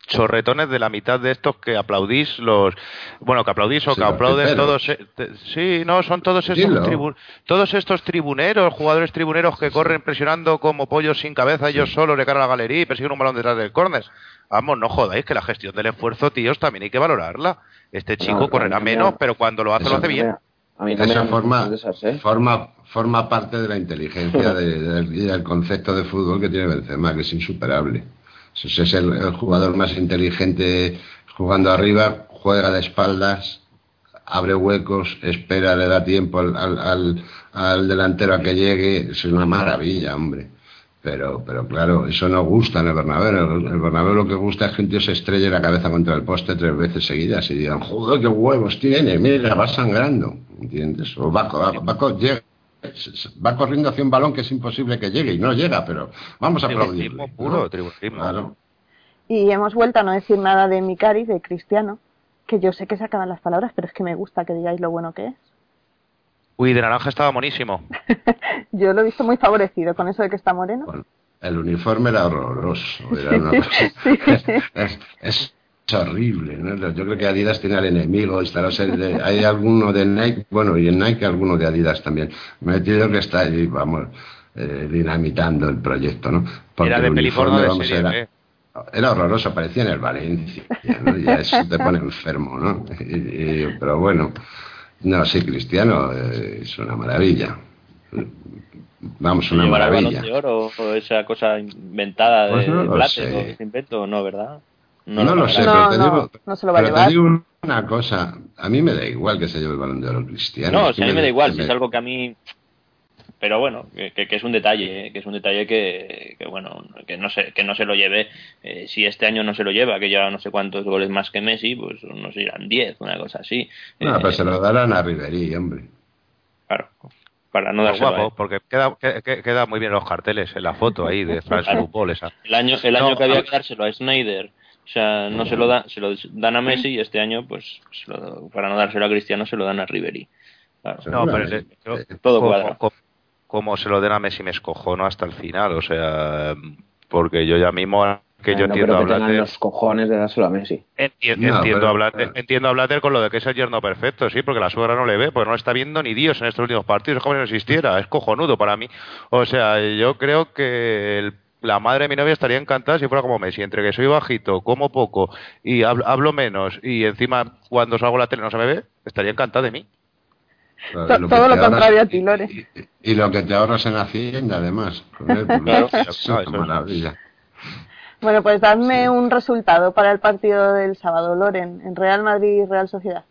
chorretones de la mitad de estos que aplaudís los bueno que aplaudís o Sí, que aplauden todos te- sí no son todos estos tribu- todos estos tribuneros jugadores tribuneros que corren presionando como pollos sin cabeza ellos solos de cara a la galería y persiguen un balón detrás del córner. Vamos no jodáis que la gestión del esfuerzo tíos también hay que valorarla. Este chico No, correrá menos pero cuando lo hace lo hace bien. A mí no Esa dan forma, cosas de esas, ¿eh? forma, forma parte de la inteligencia de- del- concepto de fútbol que tiene Benzema, que es insuperable. Es el, jugador más inteligente jugando arriba, juega de espaldas, abre huecos, espera, le da tiempo al, delantero a que llegue. Es una maravilla, hombre. Pero, pero claro, eso no gusta en el Bernabéu. El, el Bernabéu lo que gusta es que un tío se estrelle la cabeza contra el poste tres veces seguidas y digan, joder, qué huevos tiene, mira, va sangrando, ¿entiendes? O va, va, va co- llega- va corriendo hacia un balón que es imposible que llegue y no llega, pero vamos a aplaudirle. tribunismo puro ¿no? tribunismo Claro. Y hemos vuelto a no decir nada de Mikari, de Cristiano, que yo sé que se acaban las palabras, pero es que me gusta que digáis lo bueno que es. uy de naranja estaba monísimo <laughs> Yo lo he visto muy favorecido con eso de que está moreno. Bueno, el uniforme era horroroso. Era <laughs> una cosa- Sí. <laughs> es, es horrible. ¿no? Yo creo que Adidas tiene al enemigo. Estará, hay alguno de Nike, bueno, y en Nike alguno de Adidas también. Metido que está allí, vamos, eh, dinamitando el proyecto, ¿no? Porque era de el peliporno uniforme, de vamos, serie era, horroroso, parecía en el Valencia, ¿no? Y ya eso te pone enfermo, ¿no? Y- y- pero bueno, no, sí, Cristiano eh, es una maravilla. Vamos, una maravilla. de oro o esa cosa inventada de, Pues no de lo Blatter sé. o ese invento, no, ¿verdad? No, lo sé, No, pero te no, digo, no se lo va a pero llevar. te digo una cosa, a mí me da igual que se lleve el balón de oro cristiano. No, es si a mí me da igual, si me- es algo que a mí... Pero bueno, que, que- que es un detalle, ¿eh? que es un detalle que, que, bueno, que no se, que no se lo lleve. eh, si este año no se lo lleva, que lleva no sé cuántos goles más que Messi, pues no sé, irán 10, una cosa así. No, Eh, pero se lo darán a Riverí, hombre. Claro, para no a guapo porque queda, que- que- queda muy bien los carteles en la foto ahí de <laughs> France. Football esa El año, el No, año que había a- que dárselo a Snyder, o sea, no se lo da, se lo dan a Messi y este año, pues, se lo- para no dárselo a Cristiano, se lo dan a Ribery. Claro. No, pero yo- Eh, todo como, cuadra. como- como se lo den a Messi me escojono hasta el final, o sea, porque yo ya mismo que yo no, entiendo que los cojones de dárselo a Messi. enti- No, entiendo, pero- a Blatter, entiendo a Blatter con lo de que es el yerno perfecto, sí, porque la suegra no le ve, pues no está viendo ni Dios en estos últimos partidos, es como si no existiera, es cojonudo para mí. O sea, yo creo que el- la madre de mi novia estaría encantada si fuera como Messi, entre que soy bajito, como poco y hablo, hablo menos y encima cuando salgo a la tele no se me ve, estaría encantada de mí. Lo todo que lo te contrario ahorras- a ti, Lore. Y, y lo que te ahorras en Hacienda, además. <laughs> pues, Claro, es no, una eso es- maravilla. Bueno, pues dadme un resultado para el partido del sábado, Loren, en Real Madrid y Real Sociedad.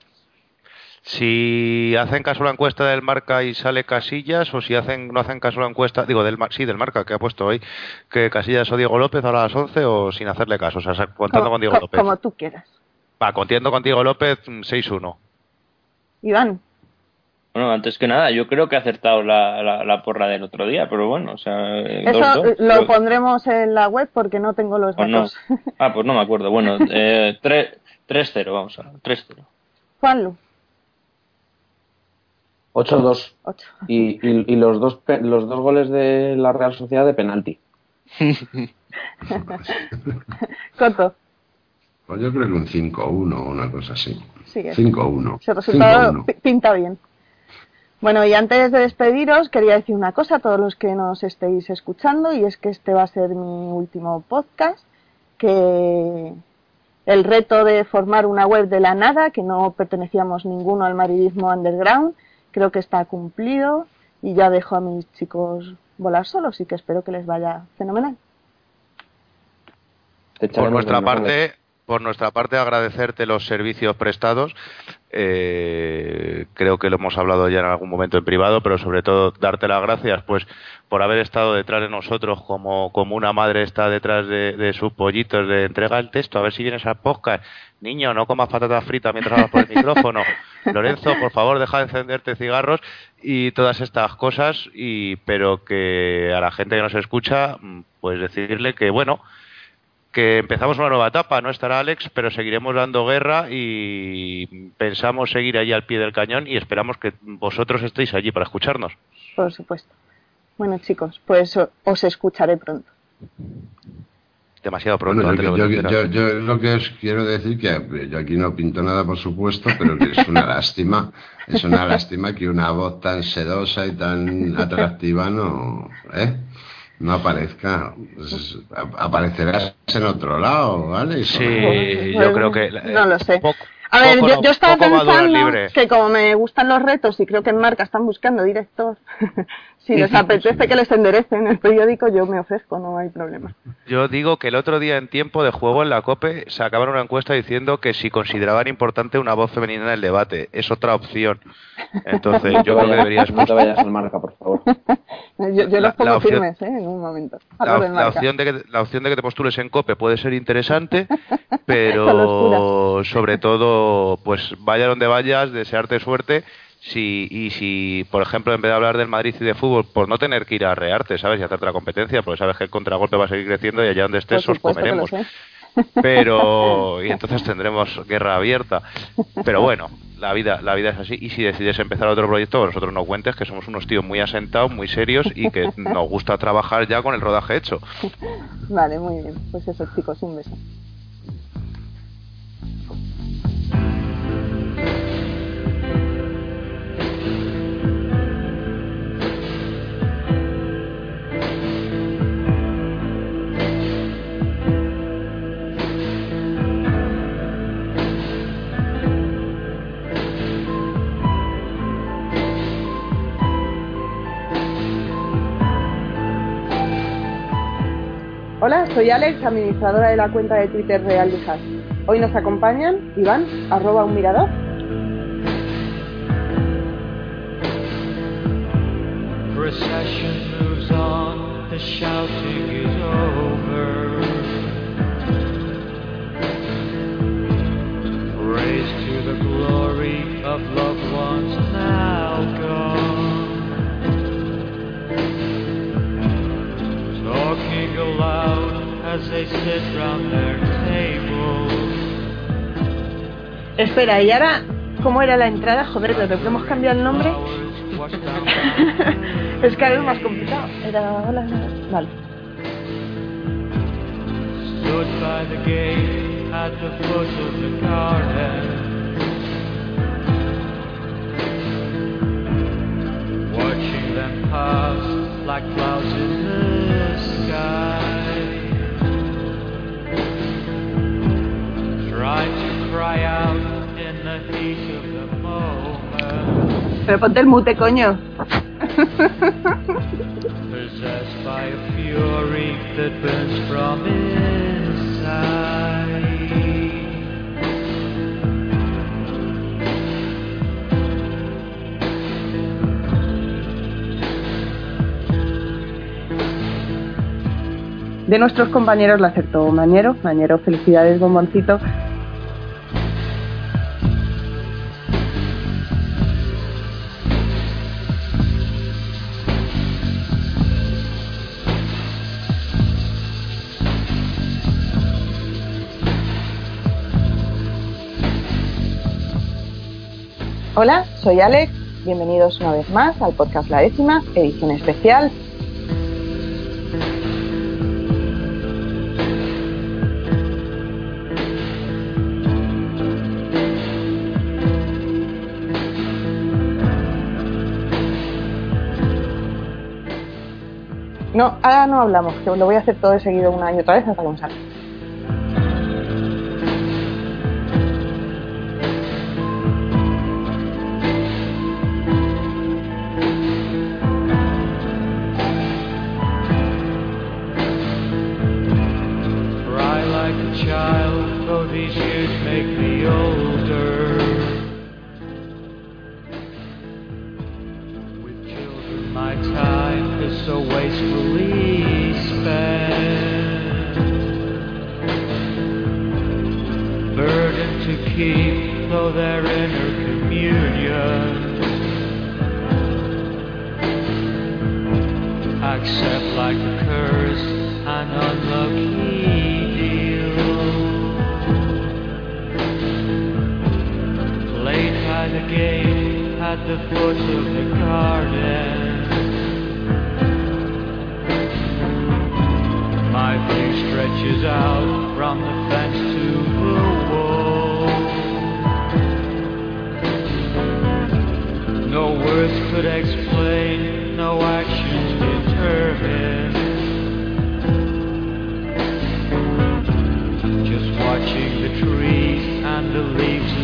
Si hacen caso a la encuesta del Marca y sale Casillas, o si hacen no hacen caso a la encuesta, digo, del Mar- sí, del Marca, que ha puesto hoy, que Casillas o Diego López ahora a las 11, o sin hacerle caso, o sea, contando Como, con Diego co- López. como tú quieras. Va, contando con Diego López, mm, 6-1. Iván, Bueno, antes que nada, yo creo que ha acertado la, la, la porra del otro día, pero bueno, o sea, eh, eso dos, dos. lo pondremos en la web porque no tengo los pues no. datos. Ah, pues no me acuerdo. Bueno, <laughs> eh, tre- 3-0, vamos a 3-0. Juanlu, 8-2. 8. Y, y, y los, dos pe- los dos goles de la Real Sociedad de penalti. <laughs> Coto, Pues yo creo que un 5-1 o una cosa así. sigue. 5-1. Ese resultado 5-1. pi- pinta bien. Bueno, y antes de despediros, quería decir una cosa a todos los que nos estéis escuchando, y es que este va a ser mi último podcast, que el reto de formar una web de la nada, que no pertenecíamos ninguno al madridismo underground, creo que está cumplido, y ya dejo a mis chicos volar solos, y que espero que les vaya fenomenal. Por nuestra de parte, por nuestra parte agradecerte los servicios prestados. Eh, creo que lo hemos hablado ya en algún momento en privado, pero sobre todo darte las gracias pues por haber estado detrás de nosotros como, como una madre está detrás de, sus pollitos de entrega el texto, a ver si vienes al podcast. Niño, no comas patatas fritas mientras hablas por el <laughs> micrófono. Lorenzo, <laughs> por favor, deja de encenderte cigarros y todas estas cosas, y pero que a la gente que nos escucha, pues decirle que, bueno, que empezamos una nueva etapa, no estará Alex, pero seguiremos dando guerra y pensamos seguir allí al pie del cañón y esperamos que vosotros estéis allí para escucharnos. Por supuesto. Bueno, chicos, pues os escucharé pronto. Demasiado pronto. yo, lo que os quiero decir que yo aquí no pinto nada, por supuesto, pero que es una lástima, es una lástima que una voz tan sedosa y tan atractiva no, ¿eh? no aparezca, pues, aparecerás en otro lado, ¿vale? Sí, yo creo que... No lo sé. a ver, yo, yo, estaba pensando que como me gustan los retos y creo que en marca están buscando director, si les apetece que les enderecen el periódico, yo me ofrezco, no hay problema. Yo digo que el otro día en tiempo de juego en la COPE sacaban una encuesta diciendo que si consideraban importante una voz femenina en el debate. Es otra opción. Entonces, <laughs> yo creo que deberías... No te vayas al marca, por favor. <laughs> yo, yo los pongo firmes, ¿eh? En un momento. La, opción de que, la opción de que te postules en COPE puede ser interesante, <laughs> pero sobre todo, pues vaya donde vayas, desearte suerte si, y si, por ejemplo, en vez de hablar del Madrid y de fútbol, por no tener que ir a rearte, ¿sabes? Y hacerte la competencia, porque sabes que el contragolpe va a seguir creciendo y allá donde estés os comeremos. Pero, <laughs> y entonces tendremos guerra abierta. Pero bueno, la vida, la vida es así. Y si decides empezar otro proyecto, nosotros no cuentes que somos unos tíos muy asentados, muy serios y que <laughs> nos gusta trabajar ya con el rodaje hecho. Vale, muy bien. Pues eso, chicos, un beso. Hola, soy Alex, administradora de la cuenta de Twitter de Hoy nos acompañan Iván, arroba un mirador. to the glory of loved ones now gone. Espera, ¿y ahora cómo era la entrada? Joder, ¿le hemos cambiado el nombre? <laughs> es que es más complicado. Era hola, vale. Stood by the gate at the foot of the garden. The sky. Pero ponte el mute, coño. De nuestros compañeros la acertó Mañero. Mañero, felicidades, bomboncito. Hola, soy Alex, bienvenidos una vez más al podcast La Décima, edición especial. No, ahora no hablamos, que lo voy a hacer todo de seguido una y otra vez hasta Gonzalo. My at the foot of the garden. My view stretches out from the fence to the wall. No words could explain, no actions determine. Just watching the trees and the leaves